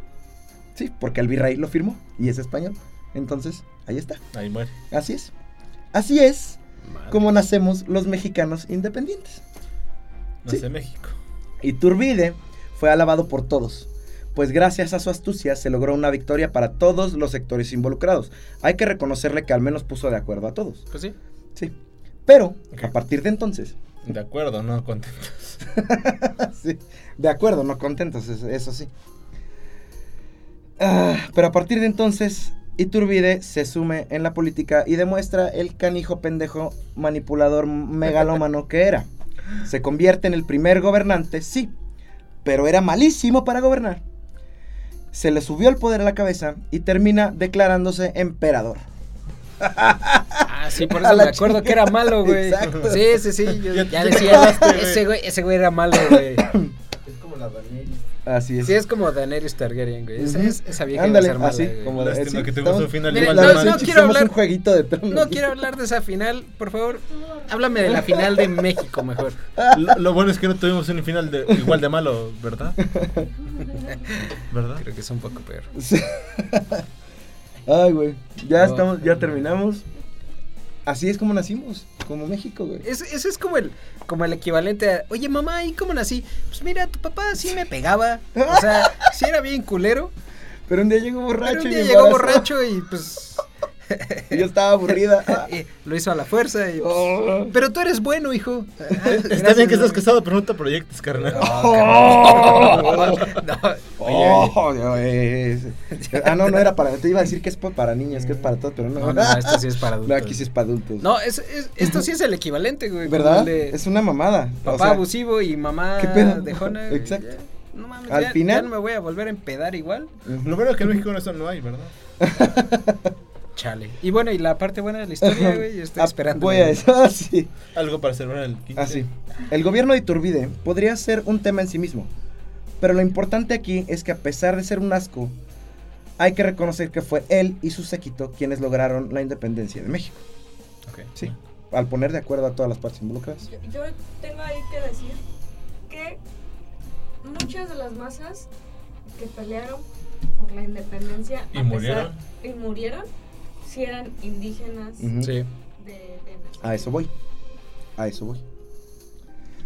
Sí, porque el virrey lo firmó y es español. Entonces, ahí está. Ahí muere. Así es. Así es Madre. como nacemos los mexicanos independientes. No Sí. México. Iturbide fue alabado por todos, pues gracias a su astucia se logró una victoria para todos los sectores involucrados. Hay que reconocerle que al menos puso de acuerdo a todos. Pues sí. Sí. Pero, a partir de entonces, De acuerdo, no contentos. sí, de acuerdo, no contentos, eso, eso sí. Ah, pero a partir de entonces, Iturbide se sume en la política y demuestra el canijo pendejo manipulador megalómano que era. Se convierte en el primer gobernante, sí, pero era malísimo para gobernar. Se le subió el poder a la cabeza y termina declarándose emperador. Ah, sí, por eso me acuerdo que era malo, güey. Exacto. Sí, sí, sí. yo Ya- decía, ese güey, ese güey era malo, güey. Es como la Daenerys. Así es. Sí, es como Daenerys Targaryen, güey. Esa, esa vieja Ándale, iba a ser mala, así, güey. como Lástima sí, que tuvimos estamos- un final Mira, igual no, de quiero hablar- un jueguito de tronos. No quiero hablar de esa final, por favor. Háblame de la final de México mejor. Lo, lo bueno es que no tuvimos un final de, igual de malo, ¿verdad? ¿Verdad? Creo que es un poco peor. Sí. Ay, güey. Ya No. estamos, ya terminamos. Así es como nacimos, como México, güey. Ese, ese es como el, como el equivalente a, oye mamá, ¿y cómo nací? Pues mira, tu papá sí me pegaba. O sea, sí era bien culero. Pero un día llegó borracho Pero un y día llegó borracho y pues yo estaba aburrida. Ah. y lo hizo a la fuerza. Y, pues, Oh. pero tú eres bueno, hijo. Ah, Está gracias, bien que estás casado, pero no te proyectes, carnal. Oh. No, Oh, Ah, no, no era para. Te iba a decir que es pa- para niños, que es para todos, pero no. no, no, no, esto sí es para No, adultos. aquí sí es para adultos. No, es, es- esto sí es el equivalente, güey. ¿Verdad? de Es una mamada. papá O sea, abusivo y mamá ¿Qué pedo? dejona. Exacto. ya. no mames, Al ya, final- ya no me voy a volver a empedar igual. Lo bueno es que en México eso no hay, ¿verdad? Chale. Y bueno, y la parte buena de la historia, güey, estoy Ah, esperando. Voy a eso, así. Algo para celebrar el 15. Así. El gobierno de Iturbide podría ser un tema en sí mismo. Pero lo importante aquí es que a pesar de ser un asco, hay que reconocer que fue él y su séquito quienes lograron la independencia de México. Ok. Sí. Al poner de acuerdo a todas las partes involucradas. Yo, yo tengo ahí que decir que muchas de las masas que pelearon por la independencia ¿Y a pesar- murieron? y murieron si eran indígenas. Sí. de, de A eso voy. A eso voy.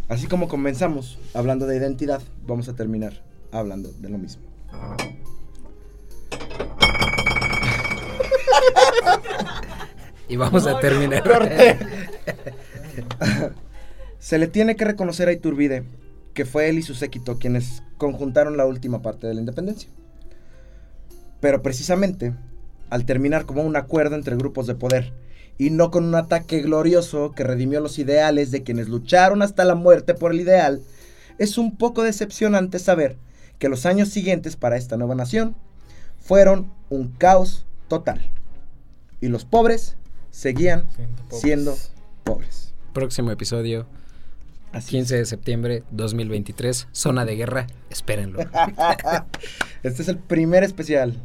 Así como comenzamos hablando de identidad, vamos a terminar hablando de lo mismo. Y vamos No, a terminar. Se le tiene que reconocer a Iturbide que fue él y su séquito quienes conjuntaron la última parte de la independencia. Pero precisamente, al terminar como un acuerdo entre grupos de poder y no con un ataque glorioso que redimió los ideales de quienes lucharon hasta la muerte por el ideal, es un poco decepcionante saber que los años siguientes para esta nueva nación fueron un caos total. Y los pobres seguían pobres. siendo pobres. Próximo episodio, Así 15 de septiembre 2023, zona de guerra, espérenlo. Este es el primer especial.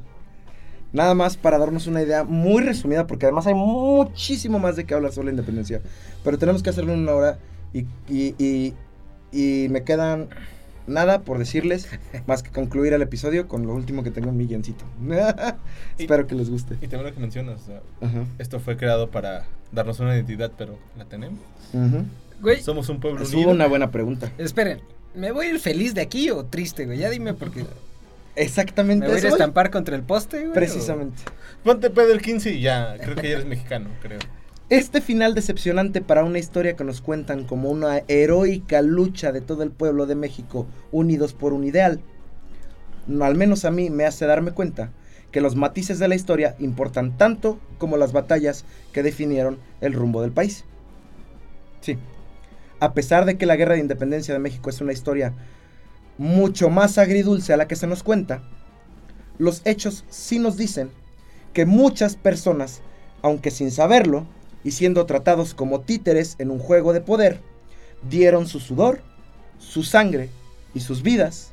Nada más para darnos una idea muy resumida, porque además hay muchísimo más de qué hablar sobre la independencia. Pero tenemos que hacerlo en una hora y, y, y- y me quedan nada por decirles más que concluir el episodio con lo último que tengo en mi guioncito. Espero que les guste. Y también lo que mencionas, o sea, Ajá. esto fue creado para darnos una identidad, pero ¿la tenemos? Güey, Somos un pueblo Es unido. una buena pregunta. esperen, ¿me voy a ir feliz de aquí o triste, güey? Ya dime porque Exactamente me voy a estampar contra el poste, güey. o- Precisamente. Ponte pedo el 15 y ya, creo que ya eres mexicano, creo. Este final decepcionante para una historia que nos cuentan como una heroica lucha de todo el pueblo de México unidos por un ideal, no, al menos a mí me hace darme cuenta que los matices de la historia importan tanto como las batallas que definieron el rumbo del país. Sí, a pesar de que la guerra de independencia de México es una historia mucho más agridulce a la que se nos cuenta, los hechos sí nos dicen que muchas personas, aunque sin saberlo, y siendo tratados como títeres en un juego de poder, dieron su sudor, su sangre y sus vidas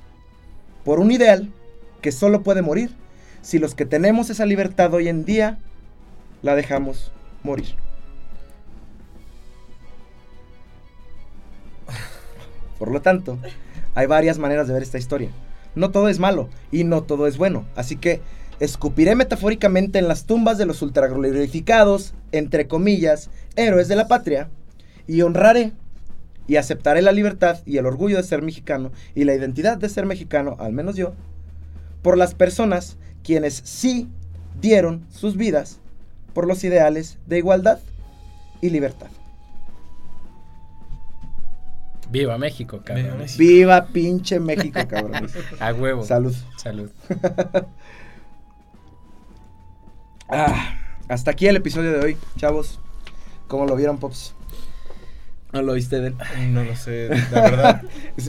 por un ideal que solo puede morir si los que tenemos esa libertad hoy en día la dejamos morir. Por lo tanto, hay varias maneras de ver esta historia. No todo es malo y no todo es bueno, así que escupiré metafóricamente en las tumbas de los ultraglorificados, entre comillas, héroes de la patria, y honraré y aceptaré la libertad y el orgullo de ser mexicano y la identidad de ser mexicano, al menos yo, por las personas quienes sí dieron sus vidas por los ideales de igualdad y libertad. Viva México, cabrón. Viva México. Viva pinche México, cabrones. A huevo. Salud. Salud. Ah, hasta aquí el episodio de hoy, chavos. ¿Cómo lo vieron, Pops? ¿No lo viste, Den? No lo sé, la verdad.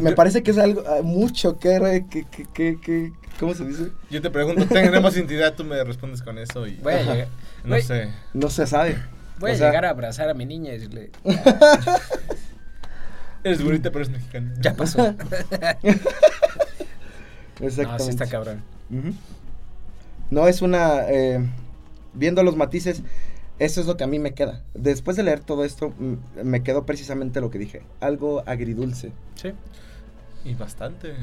Me Yo- parece que es algo ah, mucho que, re- que, que, que, que- ¿cómo se dice? Yo te pregunto, ¿tenemos identidad? Tú me respondes con eso y... Voy a, llegar, No sé. No se sabe. voy a sea- llegar a abrazar a mi niña y decirle, Eres bonita, pero eres mexicana. ya pasó. no, Exactamente. sí está cabrón. No es una. eh, viendo los matices, eso es lo que a mí me queda. Después de leer todo esto, me quedó precisamente lo que dije: algo agridulce. Sí. Y bastante.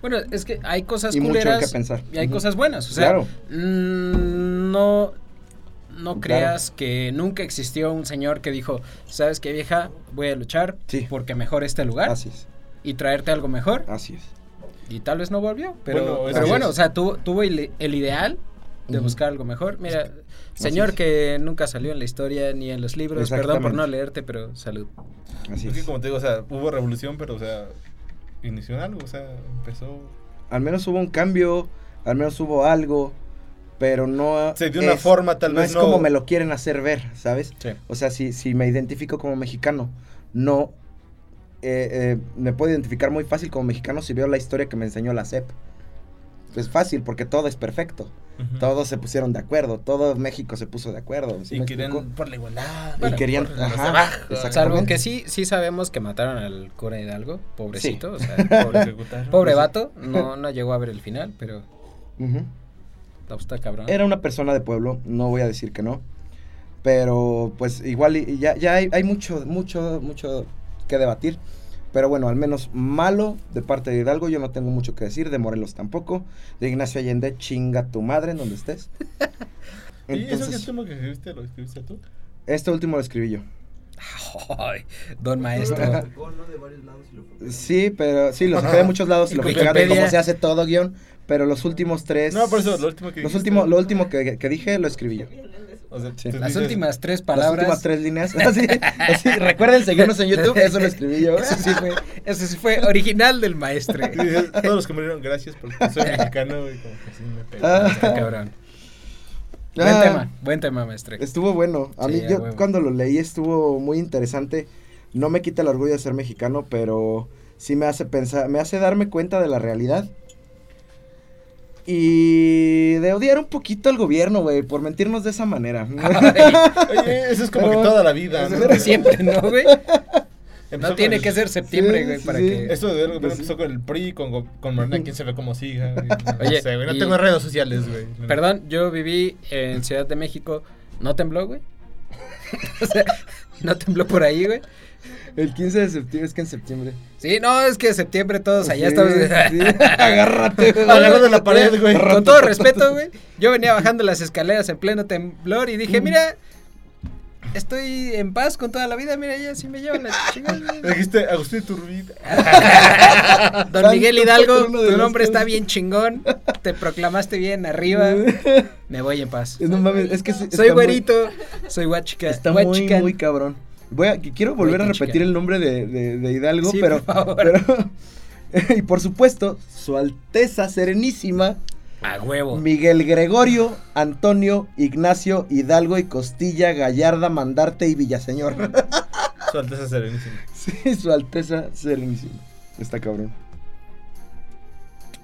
Bueno, es que hay cosas Y mucho culeras qué pensar. y hay cosas buenas. O sea, Claro. mm, no, no Claro. creas que nunca existió un señor que dijo, ¿sabes qué vieja? Voy a luchar Sí. porque mejor este lugar Así es. y traerte algo mejor. Así es. Y tal vez no volvió. Pero Bueno, pero que bueno es- o sea, tuvo, tuvo el, el ideal de Ujú. buscar algo mejor. Mira, señor es. que nunca salió en la historia ni en los libros, perdón por no leerte, pero salud. Así Es que es. como te digo, o sea, hubo revolución, pero, o sea, inició algo, o sea, empezó... Al menos hubo un cambio, al menos hubo algo, pero no. Sí, de una forma, tal no vez es no- como me lo quieren hacer ver, ¿sabes? Sí. O sea, si, si me identifico como mexicano, no eh, eh, me puedo identificar muy fácil como mexicano si veo la historia que me enseñó la CEP. Es fácil porque todo es perfecto. Todos se pusieron de acuerdo, todo México se puso de acuerdo. ¿sí Y querían por la igualdad. Y querían- por. Salvo que sí, sí sabemos que mataron al cura Hidalgo, pobrecito, o sea, pobre, pobre vato, no, no llegó a ver el final, pero no, pues, está cabrón. Era una persona de pueblo, no voy a decir que no. Pero pues igual ya, ya hay, hay mucho, mucho, mucho que debatir. Pero bueno, al menos malo de parte de Hidalgo, yo no tengo mucho que decir. De Morelos tampoco. De Ignacio Allende, chinga tu madre en donde estés. ¿Y eso que último que escribiste lo escribiste tú? este último lo escribí yo. Ay, don maestro. Sí, pero sí, lo saqué de muchos lados y lo Wikipedia. como se hace todo guion. Pero los últimos tres. No, por eso, lo último que Los últimos, lo último que, que dije lo escribí yo. O sea, Sí. tú Las dices- últimas tres Las palabras. últimas tres líneas. Así, así, recuerden seguirnos en YouTube, eso lo escribí yo. Eso sí fue, eso sí fue original del maestro. Todos los que murieron, gracias porque soy mexicano, güey. Como que sí me pegó. Ah. Está cabrón. Buen Ah, tema, buen tema, maestro. Estuvo bueno. A Sí, mí, yo huevo. cuando lo leí estuvo muy interesante. No me quita el orgullo de ser mexicano, pero sí me hace pensar, me hace darme cuenta de la realidad. Y de odiar un poquito al gobierno, güey, por mentirnos de esa manera. Ay, Oye, eso es como Pero- que toda la vida, ¿no? eso siempre, ¿no, güey? Empezó No tiene que el- ser septiembre, Sí, güey, sí, para sí. que... Esto de algo Pues empezó con el PRI, con, con Morena, quién sabe cómo siga. güey. No Oye, sé, güey, no y- tengo redes sociales, güey. Perdón, yo viví en Ciudad de México. ¿No tembló, güey? o sea, ¿no tembló por ahí, güey? El 15 de septiembre, es que en septiembre. Sí, no, es que septiembre todos allá Sí, estamos... sí. Agárrate, güey. Agarrado de la pared, güey. Con todo respeto, güey. Yo venía bajando las escaleras en pleno temblor y dije, mira, estoy en paz con toda la vida, mira, ya sí me llevan la chingada. güey". Dijiste Agustín Turbide. Don Miguel Hidalgo, tu nombre está bien chingón. Te proclamaste bien arriba. Me voy en paz. No mames, es que sí, Soy muy- güerito, soy guachica. Está muy, muy cabrón. Voy a, quiero volver a repetir el nombre de, de- de Hidalgo, Sí, pero, por favor. pero- y por supuesto, su Alteza Serenísima, A huevo. Miguel Gregorio, Antonio, Ignacio, Hidalgo y Costilla, Gallarda, Mandarte y Villaseñor. Su Alteza Serenísima. sí, su Alteza Serenísima. Está cabrón.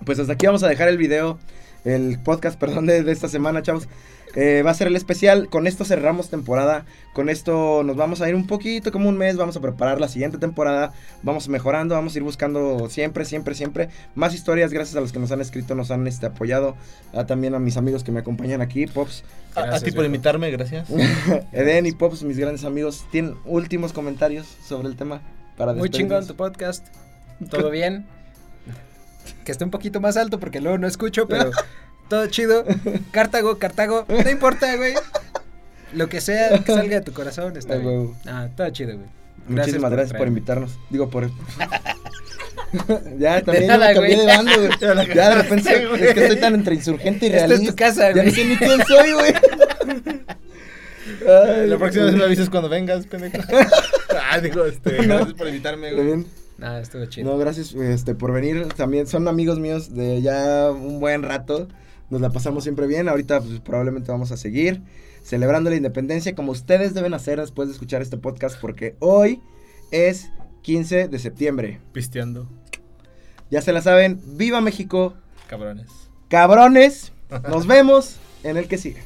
Pues hasta aquí vamos a dejar el video, el podcast, perdón, de, de esta semana, chavos. Eh, va a ser el especial. Con esto cerramos temporada. Con esto nos vamos a ir un poquito, como un mes. Vamos a preparar la siguiente temporada. Vamos mejorando, vamos a ir buscando siempre, siempre, siempre más historias. Gracias a los que nos han escrito, nos han este, apoyado. A, también a mis amigos que me acompañan aquí, Pops. A, a Gracias, ti por invitarme, gracias. Eden y Pops, mis grandes amigos. ¿Tienen últimos comentarios sobre el tema? Para Muy chingón tu podcast. Todo bien. Que esté un poquito más alto porque luego no escucho, pero todo chido. Cartago, Cartago, no importa, güey. Lo que sea que salga de tu corazón está bien. Ah, todo chido, güey. Muchísimas gracias por invitarnos. Digo, por. ya, también nada, ya me cambié güey. de bando, güey. Ya de repente Sí, güey. es que estoy tan entre insurgente y Esta es realista. tu casa, Ya no güey. sé ni quién soy, güey. Ay, La próxima vez me güey. avisas cuando vengas, pendejo. ah, digo, este, No. gracias por invitarme, güey. bien. Nada, estuvo chido. No, gracias este, por venir. También son amigos míos de ya un buen rato. Nos la pasamos siempre bien. Ahorita pues, probablemente vamos a seguir celebrando la independencia como ustedes deben hacer después de escuchar este podcast porque hoy es 15 de septiembre. Pisteando, Ya se la saben. ¡Viva México! cabrones. Cabrones. Nos vemos en el que sigue.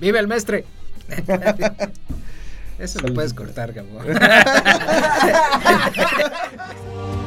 ¡Vive el mestre! Eso lo puedes cortar, Gabo.